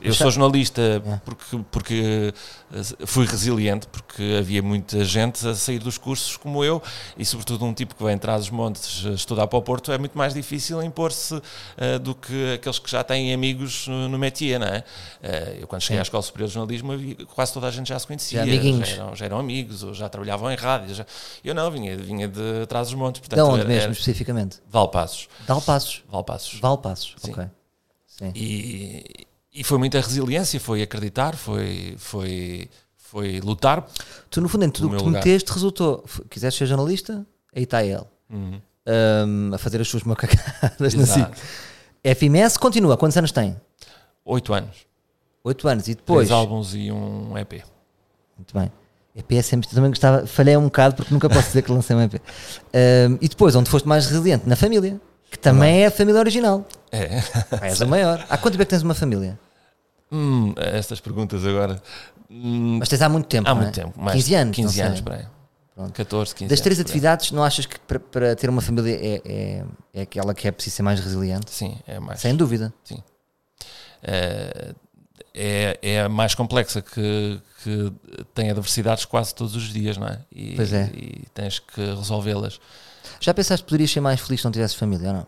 S2: eu sou jornalista
S1: É.
S2: porque, porque eh, fui resiliente, porque havia muita gente a sair dos cursos como eu, e sobretudo um tipo que vem atrás dos montes a estudar para o Porto, é muito mais difícil impor-se eh, do que aqueles que já têm amigos no, no métier, não é? Eh, eu quando cheguei
S1: Sim.
S2: à Escola Superior de Jornalismo, quase toda a gente já se conhecia,
S1: Já
S2: já eram, já eram amigos, ou já trabalhavam em rádio. já- Eu não, vinha, vinha de atrás dos montes,
S1: De
S2: portanto,
S1: onde
S2: era-
S1: mesmo,
S2: era
S1: especificamente?
S2: Valpassos.
S1: Valpassos.
S2: Valpassos.
S1: Valpassos,
S2: Sim.
S1: ok. Sim.
S2: E, e foi muita resiliência, foi acreditar, foi, foi, foi lutar.
S1: Tu, no fundo, em tudo
S2: O
S1: que tu
S2: lugar.
S1: meteste, resultou. Quiseste ser jornalista? Aí está ele.
S2: Uhum.
S1: Ahm, a fazer as suas macacadas na SIC. FMS continua. Quantos anos tem?
S2: Oito anos,
S1: Oito anos. E depois.
S2: três álbuns e um EP.
S1: Muito bem. EP é sempre. também gostava. Falhei um bocado porque nunca posso dizer que lancei um EP. Ahm, e depois, onde foste mais resiliente? Na família. Que também é a família original.
S2: É.
S1: És a maior. Há quanto tempo é que tens uma família?
S2: Hum, estas perguntas agora. Hum,
S1: Mas tens há muito tempo.
S2: há
S1: não é?
S2: muito tempo, mais
S1: 15 anos.
S2: 15
S1: não
S2: anos, para aí.
S1: Pronto.
S2: 14, 15
S1: Das três
S2: anos,
S1: atividades, não achas que para, para ter uma família é, é, é aquela que é preciso ser mais resiliente?
S2: Sim, é mais.
S1: Sem dúvida.
S2: É, é, é a mais complexa que, que tem adversidades quase todos os dias, não é? E,
S1: Pois é.
S2: E tens que resolvê-las.
S1: Já pensaste que poderias ser mais feliz se não tivesses família ou não?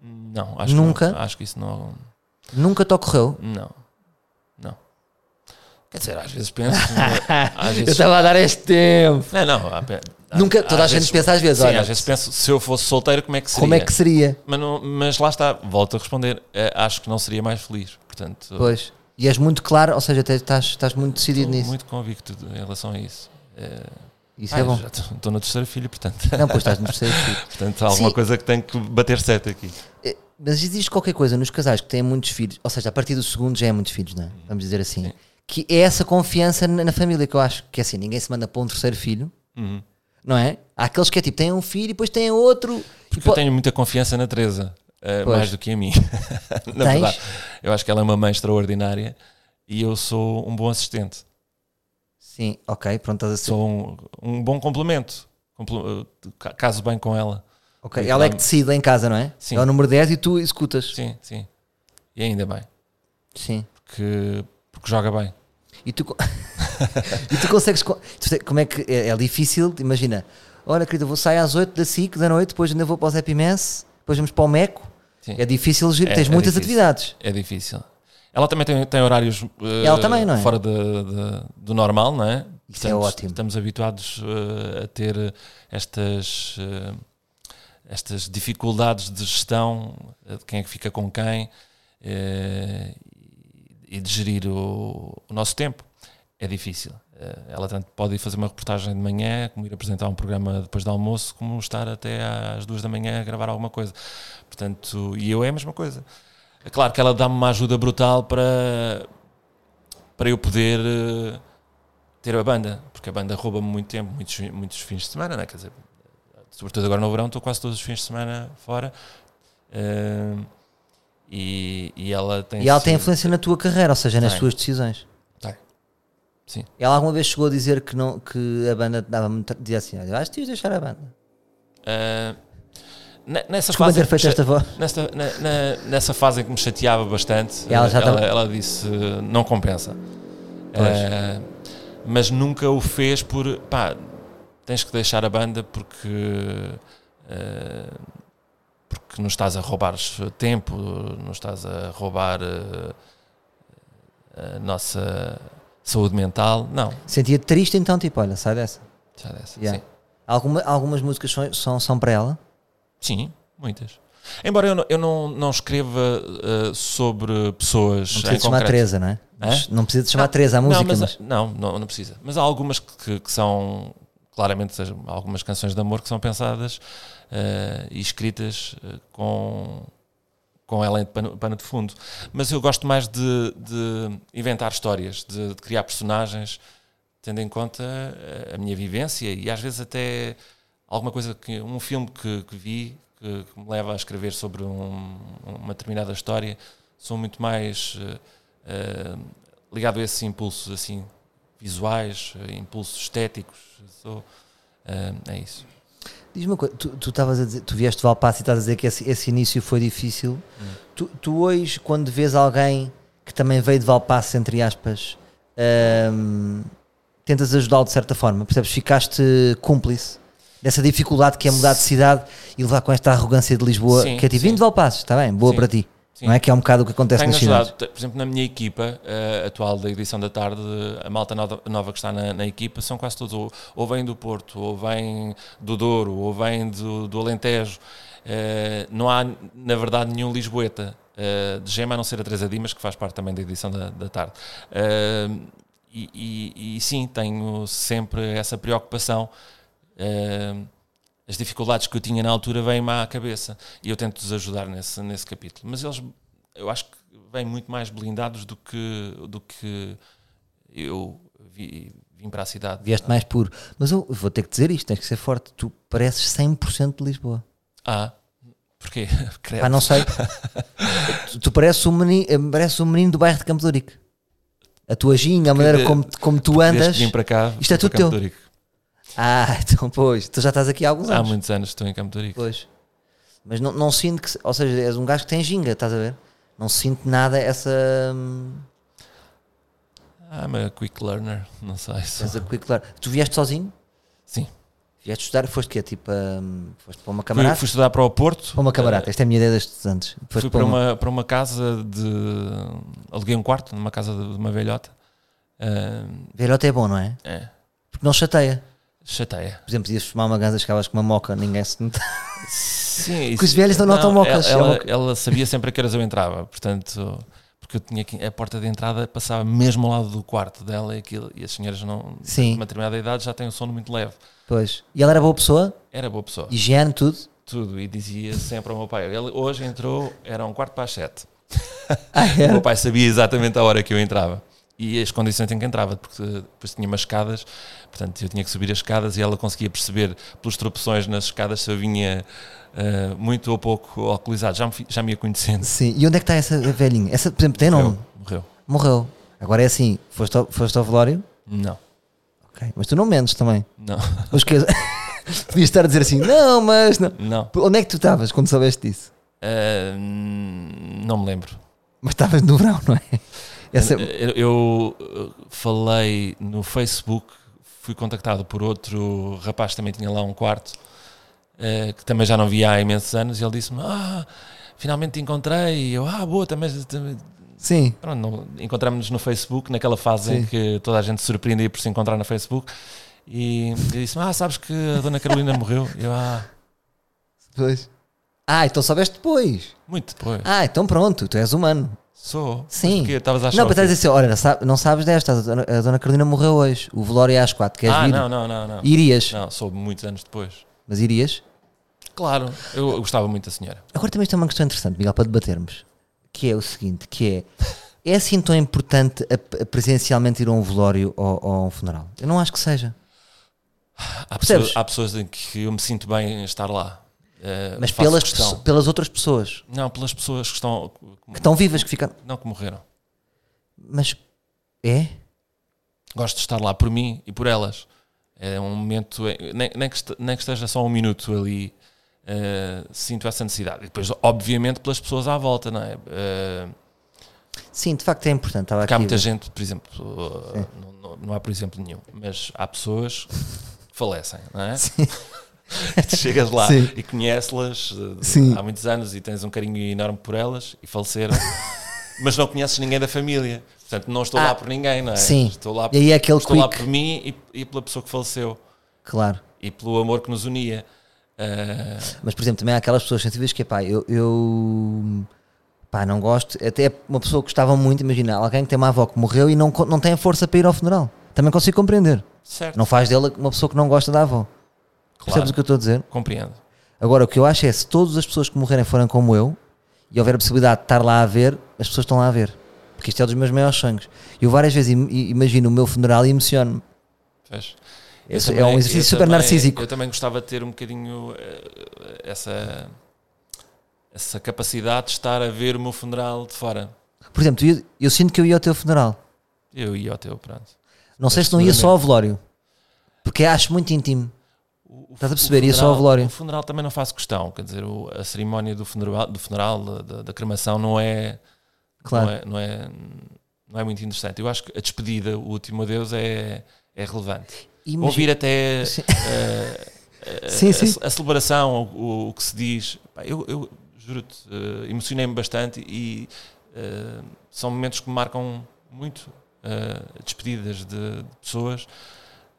S2: Não, acho
S1: Nunca?
S2: Que não, acho que isso não.
S1: Nunca te ocorreu?
S2: Não. Não. Quer dizer, às vezes penso. às
S1: Eu
S2: vezes,
S1: estava a dar este tempo.
S2: não, não. há
S1: Nunca, toda a gente
S2: vezes-
S1: pensa às vezes,
S2: Sim,
S1: olha,
S2: às vezes penso, se eu fosse solteiro, como é que seria?
S1: como é que seria?
S2: Mas, não- mas lá está, volto a responder. eh, acho que não seria mais feliz. Portanto,
S1: Pois. E és muito claro, ou seja, estás, estás muito decidido
S2: estou
S1: nisso.
S2: muito convicto em relação a isso. Eh,
S1: Isso
S2: ah,
S1: é bom.
S2: Estou no terceiro filho, portanto,
S1: Não, pois estás no terceiro filho.
S2: portanto há alguma
S1: Sim.
S2: coisa que tem que bater certo aqui.
S1: Eh, Mas existe qualquer coisa nos casais que têm muitos filhos, ou seja, a partir do segundo já é muitos filhos, não é? Vamos dizer assim.
S2: Sim.
S1: Que é essa confiança na, na família que eu acho que é assim, ninguém se manda para um terceiro filho,
S2: Uhum.
S1: não é? Há aqueles que é tipo, têm um filho e depois têm outro.
S2: Porque eu tenho muita confiança na Teresa,
S1: Pois.
S2: mais do que a mim. na
S1: Tens?
S2: verdade, eu acho que ela é uma mãe extraordinária e eu sou um bom assistente.
S1: Sim, ok, pronto, estás a ser.
S2: Sou um, um bom complemento. Compl- ca- Caso bem com ela.
S1: Ok, ela é que decide em casa, não é?
S2: Sim.
S1: É o número 10 e tu executas.
S2: Sim, sim. E ainda bem,
S1: Sim.
S2: porque, porque joga bem.
S1: E tu, e tu consegues. Como é que é, é difícil? Imagina, olha, querida, vou sair às 8 da 5 da noite, depois ainda vou para o Zé Pimence, depois vamos para o Meco.
S2: Sim.
S1: É difícil,
S2: É-
S1: tens
S2: é
S1: muitas
S2: difícil.
S1: atividades.
S2: É difícil. Ela também tem, tem horários eh,
S1: Ela também, é?
S2: fora de- de- do normal, não é?
S1: Isso é ótimo.
S2: Estamos habituados eh, a ter estas, eh, estas dificuldades de gestão eh, de quem é que fica com quem eh, e de gerir o, o nosso tempo. É difícil. Eh, ela tanto pode ir fazer uma reportagem de manhã, como ir apresentar um programa depois do almoço, como estar até às duas da manhã a gravar alguma coisa. Portanto, e eu é a mesma coisa. É claro que ela dá-me uma ajuda brutal para, para eu poder eh, ter a banda, porque a banda rouba-me muito tempo, muitos, muitos fins de semana, né? quer dizer, sobretudo agora no verão, estou quase todos os fins de semana fora. Uh, e, e ela tem.
S1: E ela tem influência na tua carreira, ou seja, nas tuas decisões.
S2: Tem. Sim.
S1: Ela alguma vez chegou a dizer que, não, que a banda dava muito. dizia assim: acho que ias deixar a banda.
S2: Uh, nessa
S1: Desculpa
S2: fase
S1: ter esta voz.
S2: Nessa, na, na, nessa fase em que me chateava bastante, ela, ela, tava... ela, disse: não compensa. Uh, mas nunca o fez por pá, tens que deixar a banda porque. Uh, porque não estás a roubar tempo, não estás a roubar uh, a nossa saúde mental, não.
S1: Sentia triste então, tipo, olha, sai dessa.
S2: Sai dessa, yeah. sim.
S1: Alguma, algumas músicas são, são, são para ela?
S2: Sim, muitas. Embora eu não, eu não, não escreva uh, sobre pessoas.
S1: Não precisa de chamar Teresa, não é? Não precisa de chamar não, Teresa a música.
S2: Não, mas, mas... Não, não, não, precisa. Mas há algumas que, que são claramente algumas canções de amor que são pensadas uh, e escritas uh, com, com ela em pano, pano, de fundo. Mas eu gosto mais de, de inventar histórias, de, de, criar personagens, tendo em conta a minha vivência e às vezes até alguma coisa que um filme que, que vi que, que, me leva a escrever sobre um, uma determinada história sou muito mais uh, ligado a esses impulsos assim visuais, impulsos estéticos. Sou, uh, é isso.
S1: Diz-me uma coisa, tu estavas a dizer, tu vieste de Valpasso e estás a dizer que esse, esse início foi difícil. Hum. Tu, tu, hoje, quando vês alguém que também veio de Valpasso, entre aspas, um, tentas ajudá-lo de certa forma, percebes? Ficaste cúmplice dessa dificuldade que é mudar de cidade e levar com esta arrogância de Lisboa, sim, que é tipo, vindo de Valpasso, está bem, boa sim. para ti. Sim. Não é que é um bocado o que acontece Tenho nas cidades.
S2: Por exemplo, na minha equipa uh, atual da edição da tarde, a malta nova, nova que está na, na, equipa são quase todos, ou, ou vêm do Porto, ou vêm do Douro, ou vêm do, do Alentejo. Uh, não há, na verdade, nenhum Lisboeta uh, de gema, a não ser a Teresa Dimas, que faz parte também da edição da, da tarde. E, e, e, sim, tenho sempre essa preocupação as dificuldades que eu tinha na altura vêm-me à cabeça e eu tento-os ajudar nesse, nesse capítulo. Mas eles, eu acho que vêm muito mais blindados do que, do que eu vi, vim para a cidade.
S1: Vieste mais puro. Mas eu vou ter que dizer isto, tens que ser forte. Tu pareces 100% de Lisboa.
S2: Ah, porquê?
S1: Ah, não sei. tu, tu pareces, um menino, pareces um menino do bairro de Campo de Ourique. A tua ginga, a maneira como, como tu andas.
S2: Vim para cá,
S1: isto é tudo teu. Ah, então pois, tu já estás aqui há alguns anos.
S2: Há muitos anos estou em Campo de Rico.
S1: Pois. Mas não, não sinto que, ou seja, és um gajo que tem ginga, estás a ver? Não sinto nada essa. Hum,
S2: I'm a quick learner, não sei.
S1: Só. És a quick learner. Tu vieste sozinho?
S2: Sim.
S1: Vieste estudar, foste que Tipo, um, foste para uma camarada?
S2: Fui, fui, estudar para o Porto.
S1: Para uma camarada, uh, esta é a minha ideia destes anos.
S2: Foste fui para, uma... uma... para uma casa de. Aluguei um quarto numa casa de uma velhota.
S1: Uh, velhota é bom, não é?
S2: É.
S1: Porque não chateia.
S2: Chateia.
S1: Por exemplo, ias fumar uma ganza, chegavas com uma moca, ninguém se nota.
S2: Sim,
S1: Porque os velhos não, notam mocas.
S2: Ela, ela, ela, sabia sempre a que horas eu entrava, portanto, porque eu tinha a porta de entrada passava mesmo ao lado do quarto dela e, aquilo, e as senhoras não,
S1: Sim.
S2: uma determinada idade já têm um sono muito leve.
S1: Pois. E ela era boa pessoa?
S2: Era boa pessoa.
S1: Higiene, tudo?
S2: Tudo. E dizia sempre ao meu pai: ele hoje entrou, era um quarto para as sete.
S1: Ah, é?
S2: o meu pai sabia exatamente a hora que eu entrava e as condições em que entrava, porque depois tinha umas escadas, portanto eu tinha que subir as escadas e ela conseguia perceber pelos tropeções nas escadas se eu vinha uh, muito ou pouco alcoolizado, já me, já me ia conhecendo.
S1: Sim, e onde é que está essa velhinha? Essa, por exemplo, tem nome?
S2: Morreu.
S1: Morreu. Agora é assim, foste ao, foste ao velório?
S2: Não.
S1: Ok, mas tu não mentes também?
S2: Não.
S1: Mas que... Podias estar a dizer assim, não, mas não.
S2: Não.
S1: Onde é que tu estavas quando soubeste disso?
S2: Uh, não me lembro.
S1: Mas estavas no verão, não é?
S2: Essa... Eu, eu uh, falei no Facebook, fui contactado por outro rapaz que também tinha lá um quarto, uh, que também já não via há imensos anos, e ele disse-me: Ah, finalmente te encontrei. E eu, ah, boa, também. também...
S1: Sim.
S2: encontramos-nos no Facebook, naquela fase Sim. em que toda a gente se surpreendia por se encontrar no Facebook. E ele disse-me: Ah, sabes que a Dona Carolina morreu? E eu, ah.
S1: Pois. Ah, então soubeste depois.
S2: Muito depois.
S1: Ah, então pronto, tu és humano.
S2: Sou.
S1: Sim.
S2: Estavas a
S1: achar. Não, para estás a dizer assim, olha, não sabes desta, a dona Carolina morreu hoje. O velório é às quatro. Queres
S2: ah,
S1: vir?
S2: não, não, não, não.
S1: Irias?
S2: Não, soube muitos anos depois.
S1: Mas irias?
S2: Claro, eu gostava muito da senhora.
S1: Agora também está uma questão interessante, Miguel, para debatermos. Que é o seguinte: que é é assim tão importante a, a presencialmente ir a um velório ou, ou, a um funeral? Eu não acho que seja.
S2: Há pessoas, há pessoas, em que eu me sinto bem em estar lá.
S1: Uh, Mas pelas, pelas outras pessoas?
S2: Não, pelas pessoas que estão...
S1: Que estão vivas, que ficam...
S2: Não, que morreram.
S1: Mas é?
S2: Gosto de estar lá por mim e por elas. É um momento, nem, nem, que, nem que esteja só um minuto ali, uh, sinto essa necessidade. E depois, obviamente, pelas pessoas à volta, não é? Uh,
S1: Sim, de facto é importante.
S2: Estava há muita gente, por exemplo, não, não, há por exemplo nenhum, mas há pessoas que falecem, não é? Sim. tu chegas lá Sim. e conheces-las há muitos anos e tens um carinho enorme por elas e faleceram, mas não conheces ninguém da família. Portanto, não estou ah, lá por ninguém, não é?
S1: Sim.
S2: Estou lá,
S1: e aí é aquele
S2: estou quick. lá por mim e, e, pela pessoa que faleceu.
S1: Claro.
S2: E pelo amor que nos unia. Uh...
S1: Mas, por exemplo, também há aquelas pessoas sensíveis que, pá, eu, eu pá, não gosto. Até uma pessoa que gostava muito, imagina, alguém que tem uma avó que morreu e não, não tem a força para ir ao funeral. Também consigo compreender.
S2: Certo.
S1: Não faz dele uma pessoa que não gosta da avó. Claro. Percebes o que eu estou a dizer?
S2: Compreendo.
S1: Agora, o que eu acho é se todas as pessoas que morrerem forem como eu e houver a possibilidade de estar lá a ver, as pessoas estão lá a ver porque isto é um dos meus maiores sonhos. Eu várias vezes imagino o meu funeral e emociono-me. É, também, é um exercício super
S2: também,
S1: narcísico.
S2: Eu também gostava de ter um bocadinho eh, essa, essa capacidade de estar a ver o meu funeral de fora.
S1: Por exemplo, eu, eu sinto que eu ia ao teu funeral.
S2: Eu ia ao teu, pronto.
S1: Não sei se não ia só ao velório. Porque acho muito íntimo. O, Estás a perceber? Ia só ao velório.
S2: O funeral também não faço questão. Quer dizer, a cerimónia do funeral, do funeral da, da cremação não é claro. não, é, não, é, não é muito interessante. Eu acho que a despedida, o último adeus, é, é relevante. Imagina. Ouvir até sim. Uh, sim, sim. A, a, celebração, o, o, que se diz. Eu, eu juro-te, uh, emocionei-me bastante e são momentos que me marcam muito. despedidas de, de pessoas.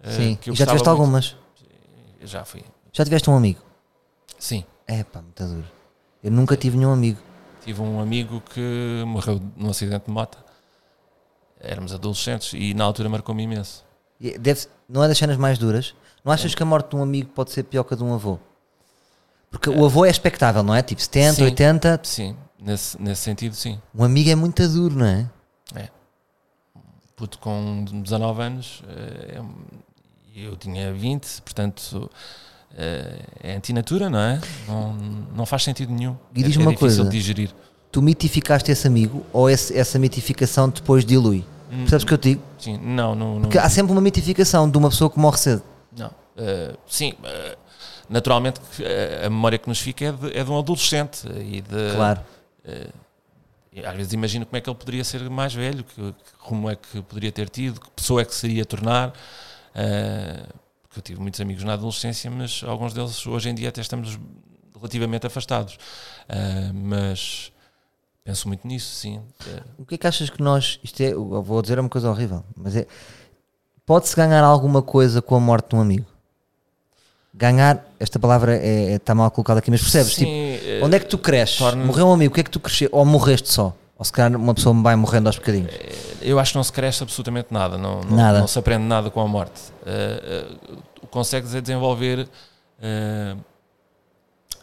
S1: sim, que eu já tiveste muito. algumas?
S2: Já fui.
S1: Já tiveste um amigo?
S2: Sim.
S1: É pá, muito duro. Eu nunca tive nenhum amigo.
S2: Tive um amigo que morreu num acidente de moto. Éramos adolescentes e na altura marcou-me imenso.
S1: Deve, não é das cenas mais duras? Não achas é. que a morte de um amigo pode ser pior que a de um avô? Porque é. o avô é expectável, não é? Tipo 70, sim, 80.
S2: Sim, nesse, nesse sentido, sim.
S1: Um amigo é muito duro, não é?
S2: É. Puto com 19 anos, é, eu tinha 20, portanto eh, é antinatura, não é? Não, não faz sentido nenhum.
S1: E diz é, uma é coisa, digerir. Tu mitificaste esse amigo ou esse, essa mitificação depois dilui? Hum, Percebes o que eu digo?
S2: Sim, não, não,
S1: Porque
S2: não.
S1: há sempre uma mitificação de uma pessoa que morre cedo.
S2: Não, uh, sim, uh, naturalmente a memória que nos fica é de, é de um adolescente e de.
S1: Claro.
S2: Uh, às vezes imagino como é que ele poderia ser mais velho, que, que rumo é que poderia ter tido, que pessoa é que seria tornar. Uh, porque eu tive muitos amigos na adolescência, mas alguns deles hoje em dia até estamos relativamente afastados. Uh, mas penso muito nisso, sim.
S1: O que é que achas que nós. Isto é, vou dizer uma coisa horrível, mas é. Pode-se ganhar alguma coisa com a morte de um amigo? Ganhar, esta palavra é, está é, mal colocada aqui, mas percebes? Sim, tipo, onde é que tu cresces? Morreu um amigo, o que é que tu cresceste? Ou morreste só? Ou se calhar uma pessoa vai morrendo aos bocadinhos?
S2: Eu acho que não se cresce absolutamente nada, não, não, nada. não se aprende nada com a morte. Uh, uh, consegues é desenvolver uh,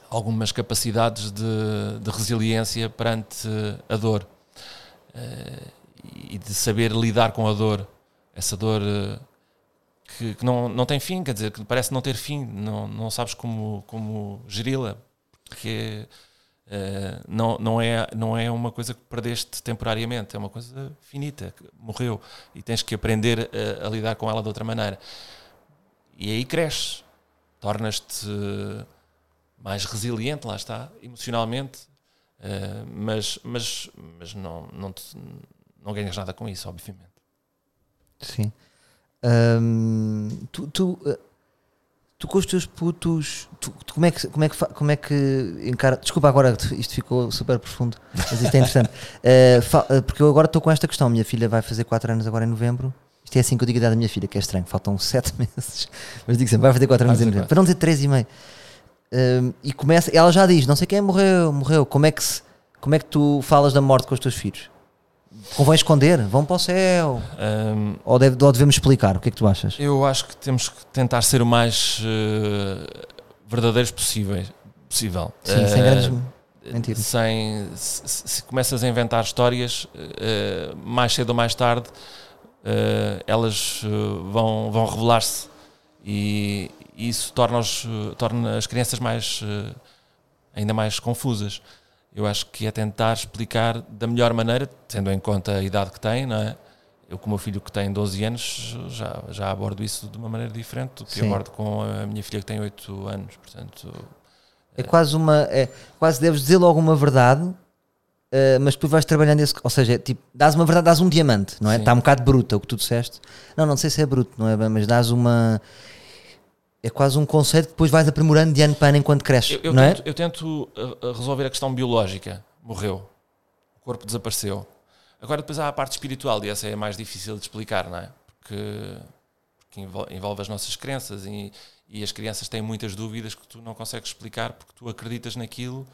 S2: algumas capacidades de, de, resiliência perante a dor e de saber lidar com a dor, essa dor que, que, não, não tem fim, quer dizer, que parece não ter fim, não, não sabes como, como geri-la, porque Uh, não, não, é, não é uma coisa que perdeste temporariamente, é uma coisa finita, que morreu e tens que aprender a, a lidar com ela de outra maneira. E aí cresces, tornas-te mais resiliente, lá está, emocionalmente, uh, mas, mas, mas não, não, te, não ganhas nada com isso, obviamente.
S1: Sim. Tu, tu tu com os teus putos, tu, tu, como, é que, como, é que, como é que encara. Desculpa, agora isto ficou super profundo, mas isto é interessante. uh, porque eu agora estou com esta questão. Minha filha vai fazer 4 anos agora em novembro. Isto é assim que eu digo a idade da minha filha, que é estranho, faltam 7 meses. Mas digo sempre, vai fazer 4 anos em novembro. Para não dizer 3 e meio. Uh, e começa, ela já diz: não sei quem morreu, morreu. Como é, que se, como é que tu falas da morte com os teus filhos? Convém esconder? Vão para o céu? Um, ou, deve, ou, devemos explicar? O que é que tu achas?
S2: Eu acho que temos que tentar ser o mais uh, verdadeiros possível. possível.
S1: Sim, uh, sem grandes... Mentira.
S2: sem se, se começas a inventar histórias uh, mais cedo ou mais tarde elas vão, vão revelar-se e, e isso torna, os, torna as crianças mais ainda mais confusas eu acho que é tentar explicar da melhor maneira tendo em conta a idade que tem não é? eu com o meu filho que tem 12 anos já, já abordo isso de uma maneira diferente do que
S1: Sim.
S2: abordo com a minha filha que tem 8 anos portanto
S1: É quase uma. É, quase deves dizer logo uma verdade, eh, mas depois vais trabalhando esse. Ou seja, é tipo, dás uma verdade, dás um diamante, não é? Está um bocado bruto o que tu disseste. Não, não sei se é bruto, não é? Mas dás uma. É quase um conceito que depois vais aprimorando de ano para ano enquanto cresces,
S2: Eu, eu
S1: não
S2: tento,
S1: é?
S2: eu tento, uh, uh, resolver a questão biológica. Morreu. O corpo desapareceu. Agora depois há a parte espiritual e essa é mais difícil de explicar, não é? Porque, porque envol- envolve as nossas crenças e, e as crianças têm muitas dúvidas que tu não consegues explicar porque tu acreditas naquilo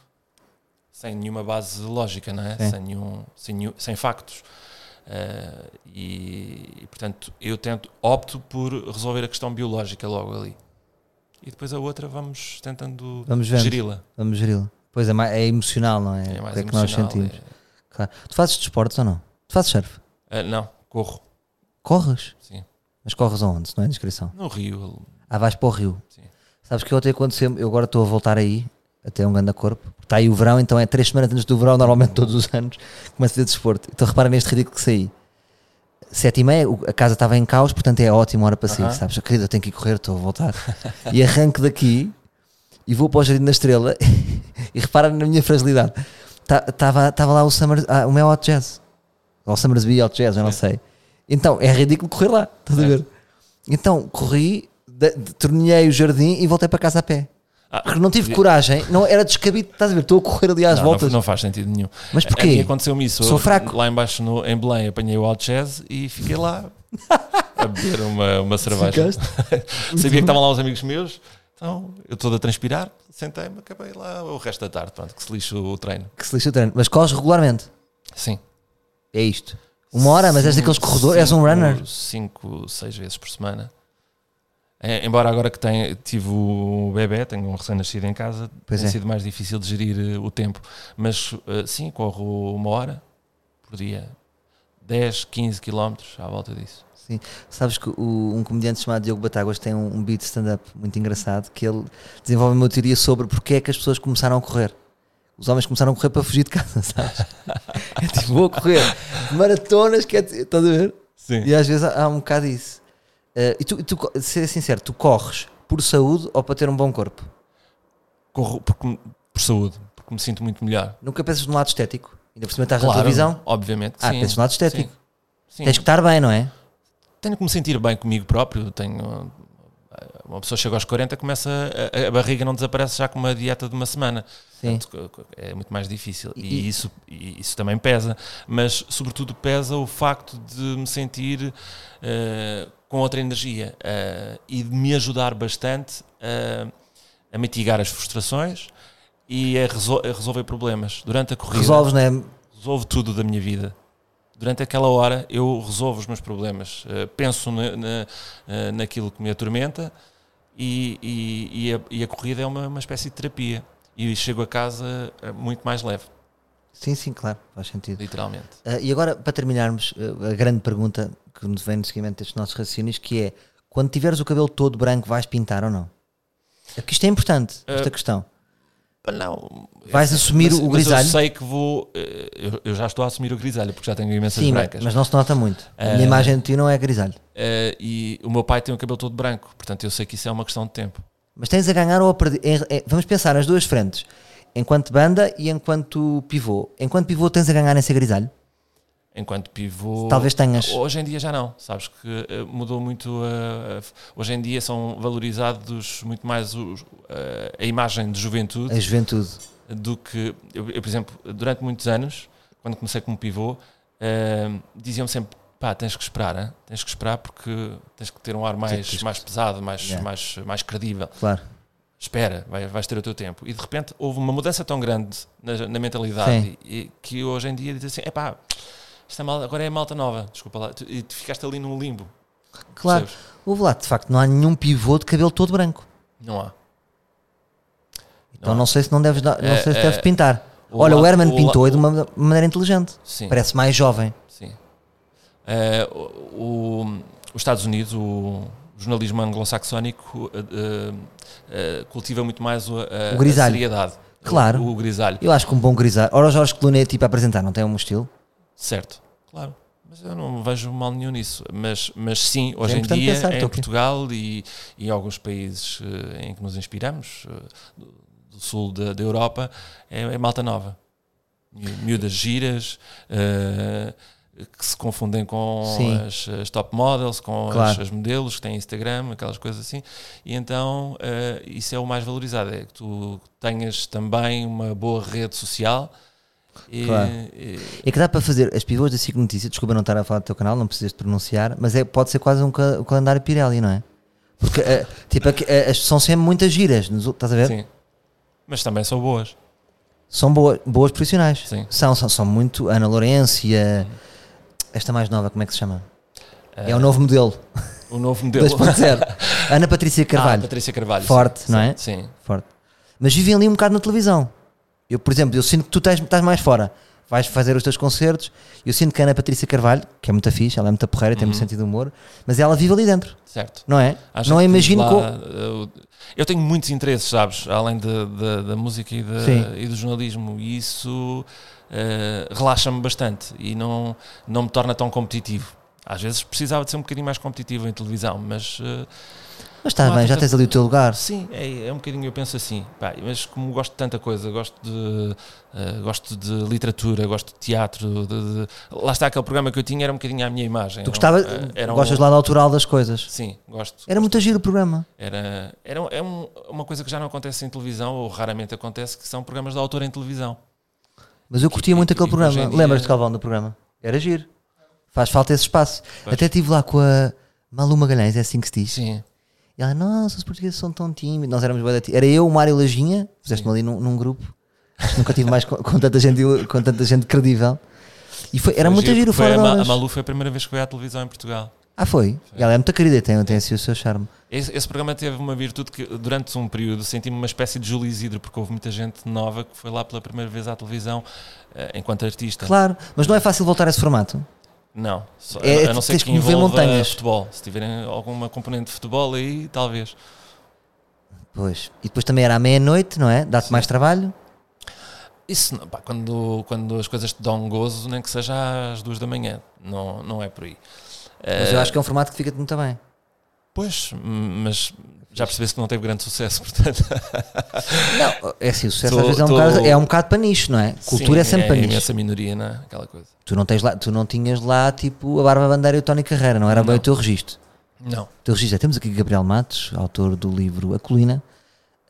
S2: sem nenhuma base lógica, não é?
S1: Sim.
S2: Sem, nenhum, sem, nenhum- sem factos. Uh, e, e, portanto eu tento, opto por resolver a questão biológica logo ali. E depois a outra vamos tentando
S1: Vamos
S2: geri-la.
S1: Vamos geri-la. Pois é, mais- é emocional, não é?
S2: É mais
S1: é que nós
S2: emocional,
S1: sentimos.
S2: é-
S1: Claro. Tu fazes desportos ou não? Tu fazes surf?
S2: Ah, não, corro,
S1: Corres?
S2: sim.
S1: Mas corres aonde? Se não é descrição.
S2: No Rio,
S1: Ah, vais para o Rio.
S2: Sim.
S1: Sabes que ontem aconteceu, eu agora estou a voltar aí, até um grande corpo. Está aí o verão, então é três semanas antes do verão, normalmente todos os anos, começo a fazer desporto. Então repara neste ridículo que saí. Sete e meia, a casa estava em caos, portanto é ótima hora para sair, sabes? Querida, eu tenho que ir correr, estou a voltar. e arranco daqui e vou para o Jardim da Estrela e repara na minha fragilidade. Estava lá o, Summer, ah, o meu Hot Jazz, ou o Summersby Hot Jazz, eu não
S2: Sim.
S1: sei. Então é ridículo correr lá, estás a ver? Então corri, de- de- torneei o jardim e voltei para casa a pé.
S2: Ah,
S1: Porque não tive coragem, não era descabido, estás a ver? Estou a correr ali às
S2: não,
S1: voltas.
S2: Não, não faz sentido nenhum.
S1: Mas porquê?
S2: aconteceu-me isso.
S1: Sou fraco.
S2: Lá embaixo no, em Belém apanhei o Alt Jazz e fiquei lá a beber uma, uma cerveja. Sabia que estavam lá os amigos meus, então eu todo a transpirar, sentei-me, acabei lá o resto da tarde, pronto, que se lixe o treino.
S1: Que se lixa o treino. Mas corres regularmente.
S2: Sim.
S1: É isto. Uma hora, mas és daqueles corredores, és um runner.
S2: Cinco, seis vezes por semana. É, embora agora que tenho, tive o bebê, tenho um recém-nascido em casa,
S1: Pois
S2: tem
S1: é.
S2: sido mais difícil de gerir eh, o tempo. Mas eh, sim, corro uma hora por dia, 10, 15 quilómetros à volta disso.
S1: Sim. Sabes que o- um comediante chamado Diogo Batáguas tem um, um beat stand-up muito engraçado que ele desenvolve uma teoria sobre porque é que as pessoas começaram a correr. Os homens começaram a correr para fugir de casa, sabes? é tipo, vou correr maratonas, que é, estás a ver?
S2: Sim.
S1: E às vezes há, há um bocado isso. Eh, e tu, tu, ser sincero, tu corres por saúde ou para ter um bom corpo?
S2: Corro porque por saúde, porque me sinto muito melhor.
S1: Nunca pensas no lado estético? Ainda por cima estás na televisão?
S2: obviamente. que
S1: Ah,
S2: sim.
S1: pensas no lado estético.
S2: Sim. Sim.
S1: Tens que estar bem, não é?
S2: Tenho que me sentir bem comigo próprio. Tenho, uma pessoa chega aos 40, começa a, a barriga não desaparece já com uma dieta de uma semana. Portanto, é muito mais difícil. E,
S1: E-
S2: isso, e isso também pesa. Mas, sobretudo, pesa o facto de me sentir eh, com outra energia eh, e de me ajudar bastante a- a mitigar as frustrações e a, resol- a resolver problemas. Durante a corrida,
S1: Resolves, não é?
S2: resolvo tudo da minha vida. Durante aquela hora eu resolvo os meus problemas, Eh, penso na, na- eh, naquilo que me atormenta e, e- e a, e a corrida é uma, uma espécie de terapia. E chego a casa muito mais leve,
S1: Sim, sim, claro, faz sentido.
S2: literalmente.
S1: Ah, e agora, para terminarmos, ah, a grande pergunta que nos vem no seguimento destes nossos raciocínios, que é, quando tiveres o cabelo todo branco, vais pintar ou não? É que isto é importante, esta
S2: Ah,
S1: questão.
S2: Não,
S1: Vais assumir
S2: mas,
S1: o
S2: mas
S1: grisalho?
S2: eu sei que vou. eh, Eu, eu já estou a assumir o grisalho porque já tenho imensas
S1: Sim, mas,
S2: brancas.
S1: mas não se nota muito. A minha
S2: Ah,
S1: imagem de ti não é grisalho.
S2: Eh, e o meu pai tem o cabelo todo branco, portanto eu sei que isso é uma questão de tempo.
S1: Mas tens a ganhar ou a perder. em- em- vamos pensar nas duas frentes. Enquanto banda e enquanto pivô. Enquanto pivô tens a ganhar em ser grisalho?
S2: Enquanto pivô.
S1: Talvez tenhas.
S2: Hoje em dia já não, sabes que eh, mudou muito. a- hoje em dia são valorizados muito mais os- a, imagem de juventude
S1: A juventude.
S2: do que. Eu, eu, por exemplo, durante muitos anos, quando comecei como pivô, eh, diziam-me sempre: pá, tens que esperar, hein? tens que esperar porque tens que ter um ar mais,
S1: que-
S2: mais pesado, mais,
S1: Yeah.
S2: mais, mais credível.
S1: Claro.
S2: Espera, vai- vais ter o teu tempo. E de repente houve uma mudança tão grande na, na mentalidade e, e que hoje em dia diz assim: epá, isto é mal, agora é malta nova, desculpa lá, Tu- e tu ficaste ali num limbo.
S1: Claro.
S2: percebes?
S1: Houve lá, de facto, não há nenhum pivô de cabelo todo branco.
S2: Não há.
S1: Então não, sei se não deves, dar- não
S2: É,
S1: sei se
S2: é,
S1: deves pintar. Olha, o
S2: lado-
S1: Herman
S2: la-
S1: pintou de uma maneira inteligente.
S2: Sim.
S1: Parece mais jovem.
S2: Sim. Eh, o, o- os Estados Unidos, o jornalismo anglo-saxónico, eh, eh, cultiva muito mais o, a,
S1: O grisalho.
S2: a seriedade.
S1: Claro.
S2: O, o grisalho.
S1: Eu acho que um bom grisalho. Ora, o Jorge Clooney tipo a apresentar, não tem um estilo?
S2: Certo, claro. Mas eu não vejo mal nenhum nisso. Mas, mas sim, hoje
S1: É
S2: em dia,
S1: pensar,
S2: em. Portugal e, e alguns países eh, em que nos inspiramos, eh, do, do sul da, da Europa, é, é malta nova. Mi- Miúdas giras, eh, que se confundem com as, as top models, com as,
S1: Claro.
S2: as modelos que têm Instagram, aquelas coisas assim. E então isso é o mais valorizado, é que tu tenhas também uma boa rede social. E,
S1: Claro.
S2: e-
S1: É que dá para fazer as pivôs da SIC Notícia, desculpa não estar a falar do teu canal, não precisas de pronunciar, mas é, pode ser quase um, ca- um calendário Pirelli, não é? Porque eh, tipo, aqui, eh, são sempre muitas giras, estás a ver?
S2: Sim. Mas também são boas.
S1: São boas, boas profissionais.
S2: Sim.
S1: São, são, são muito. Ana Lourencia, esta mais nova, como é que se chama? É o novo modelo,
S2: O novo modelo.
S1: 2.0. Ana Patrícia
S2: Ah,
S1: Carvalho,
S2: Patrícia Carvalho.
S1: Forte,
S2: sim,
S1: não é?
S2: Sim.
S1: forte. Mas vivem ali um bocado na televisão. Eu, por exemplo, eu sinto que tu estás, estás mais fora. Vais fazer os teus concertos. Eu sinto que a Ana Patrícia Carvalho, que é muito fixe, ela é muito porreira, tem muito sentido de humor, mas ela vive ali dentro,
S2: Certo.
S1: não é?
S2: Acho
S1: não
S2: que
S1: imagino
S2: lá, eu, eu tenho muitos interesses, sabes? Além de- de- da música e, de- e do jornalismo. E isso eh, relaxa-me bastante e não, não me torna tão competitivo. Às vezes precisava de ser um bocadinho mais competitivo em televisão, mas eh,
S1: Mas
S2: há
S1: bem, já tens ali o teu lugar.
S2: sim, é, é um bocadinho, eu penso assim. Pá, mas como gosto de tanta coisa, gosto de, eh, gosto de literatura, gosto de teatro, de, de- lá está aquele programa que eu tinha, era um bocadinho à minha imagem.
S1: Tu
S2: Era um-
S1: gostava,
S2: eh, era um-
S1: gostas lá da autoral das coisas.
S2: Sim, gosto.
S1: Era muito giro o programa.
S2: Era, era é um- uma coisa que já não acontece em televisão, ou raramente acontece, que são programas de autor em televisão.
S1: Mas eu curtia
S2: E-
S1: muito
S2: e-
S1: aquele
S2: e
S1: programa.
S2: dia-
S1: Lembras-te, Calvão, do programa? Era giro. Faz falta esse espaço.
S2: Pois.
S1: Até estive lá com a Malu Magalhães, é assim que se diz.
S2: Sim.
S1: E ela, nossa, os portugueses são tão tímidos. Nós éramos tí- Era eu, o Mário Lajinha, fizeste-me ali num, num grupo. Acho que nunca tive mais com, com tanta gente, com tanta gente credível. E foi, era
S2: Foi
S1: muito giro
S2: porque
S1: fora
S2: foi a, a. Malu foi a primeira vez que veio à televisão em Portugal.
S1: Ah, foi? E ela é muito querida, tem, tem assim o seu charme.
S2: Esse, esse programa teve uma virtude que, durante um período, senti-me uma espécie de Júlio Isidro, porque houve muita gente nova que foi lá pela primeira vez à televisão eh, enquanto artista.
S1: Claro, mas não é fácil voltar a esse formato.
S2: Não, só-
S1: É,
S2: a não ser que
S1: que
S2: envolva
S1: montanhas.
S2: futebol. Se tiverem alguma componente de futebol aí, talvez.
S1: Pois. E depois também era à meia-noite, não é? Dá-te mais trabalho.
S2: Isso, pá, quando, quando as coisas te dão gozo, nem que seja às duas da manhã, não, não é por aí.
S1: Mas
S2: Eh,
S1: eu acho que é um formato que fica-te muito bem.
S2: Pois, mas já percebeste que não teve grande sucesso, portanto.
S1: Não, é assim, o sucesso
S2: Tô-
S1: às vezes é um,
S2: tô-
S1: bocado, é um bocado para nicho, não é? Cultura é
S2: Sim,
S1: sempre para
S2: é
S1: nicho.
S2: imensa minoria, não é? Aquela coisa.
S1: Tu não, tens lá, tu não tinhas lá tipo a Barba Bandeira e o Tony Carreira, não era bem
S2: Não.
S1: o teu registro.
S2: Não.
S1: O teu registro é, temos aqui Gabriel Matos, autor do livro A Colina,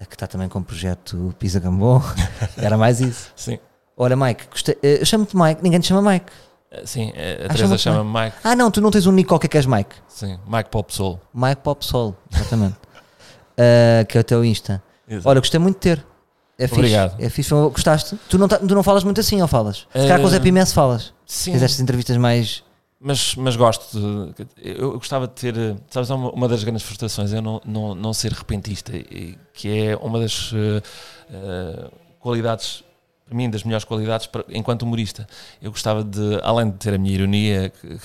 S1: eh, que está também com o projeto Pisa Gambon. era mais isso.
S2: Sim.
S1: Olha, Mike, gostei- eh, eu chamo-te Mike, ninguém te chama Mike.
S2: Eh, Sim, a
S1: Ah,
S2: Teresa
S1: chama-te
S2: chama Mike.
S1: Ah, não, tu não tens um qualquer que és Mike.
S2: Sim, Mike Pop Soul.
S1: Mike Pop Soul, exatamente. Eh, que é o teu Insta.
S2: Exato.
S1: Olha, gostei muito de ter. É fixe.
S2: Obrigado.
S1: É fixe. Gostaste? Tu não, tu não falas muito assim, ou falas? Se calhar com o Zé
S2: Eh,
S1: Pimense falas.
S2: Sim,
S1: Fizeste entrevistas mais.
S2: mas, mas gosto de. Eu, gostava de ter. Sabes, uma, uma das grandes frustrações é não, não, não ser repentista, e- que é uma das eh, eh, qualidades, para mim, das melhores qualidades para- enquanto humorista. Eu gostava de, além de ter a minha ironia, que,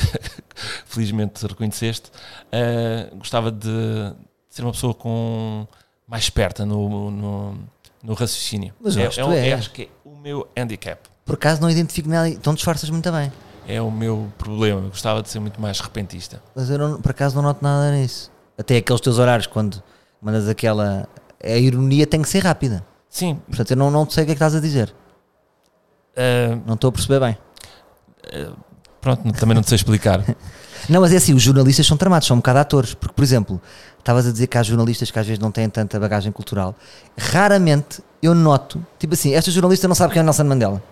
S2: felizmente reconheceste, eh, gostava de ser uma pessoa com mais esperta no, no, no raciocínio.
S1: Mas eu
S2: é,
S1: acho que
S2: é,
S1: tu é.
S2: acho que é o meu handicap.
S1: Por acaso não identifico nada. Então disfarças muito bem.
S2: É o meu problema. Eu gostava de ser muito mais repentista.
S1: Mas eu não, por acaso não noto nada nisso. Até aqueles teus horários, quando mandas aquela. A ironia tem que ser rápida.
S2: Sim,
S1: Portanto, eu não, não sei o que é que estás a dizer.
S2: eh,
S1: Não estou a perceber bem.
S2: pronto, também não te sei explicar.
S1: Não, mas é assim, os jornalistas são tramados, são um bocado atores. Porque, por exemplo, estavas a dizer que há jornalistas que às vezes não têm tanta bagagem cultural. Raramente eu noto, tipo assim, esta jornalista não sabe quem é o Nelson Mandela.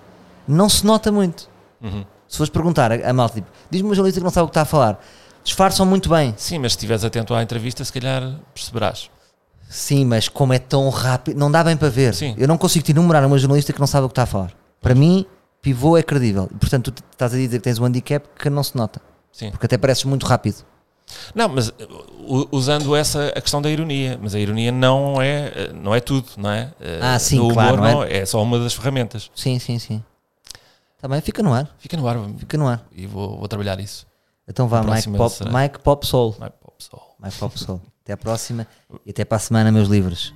S1: Não se nota muito.
S2: Uhum.
S1: Se fores perguntar a, a malta, tipo, diz-me uma jornalista que não sabe o que está a falar. Disfarçam muito bem.
S2: Sim, mas se estiveres atento à entrevista, se calhar perceberás.
S1: Sim, mas como é tão rápido, não dá bem para ver.
S2: Sim.
S1: Eu não consigo te enumerar uma jornalista que não sabe o que está a falar. Para mim, pivô é credível. E, portanto, tu estás a dizer que tens um handicap que não se nota.
S2: Sim.
S1: Porque até pareces muito rápido.
S2: Não, mas uh, usando essa a questão da ironia, mas a ironia não é, não é tudo, não é?
S1: Ah, sim,
S2: humor
S1: claro, não é-
S2: é só uma das ferramentas.
S1: Sim, sim, sim. Também fica no ar.
S2: Fica no ar
S1: Fica no ar.
S2: e vou, vou trabalhar isso.
S1: Então vá, Mike Pop,
S2: será-
S1: Mike Pop Soul.
S2: Para o pessoal.
S1: Mike Pop Soul. Até à próxima e até para a semana, meus livros.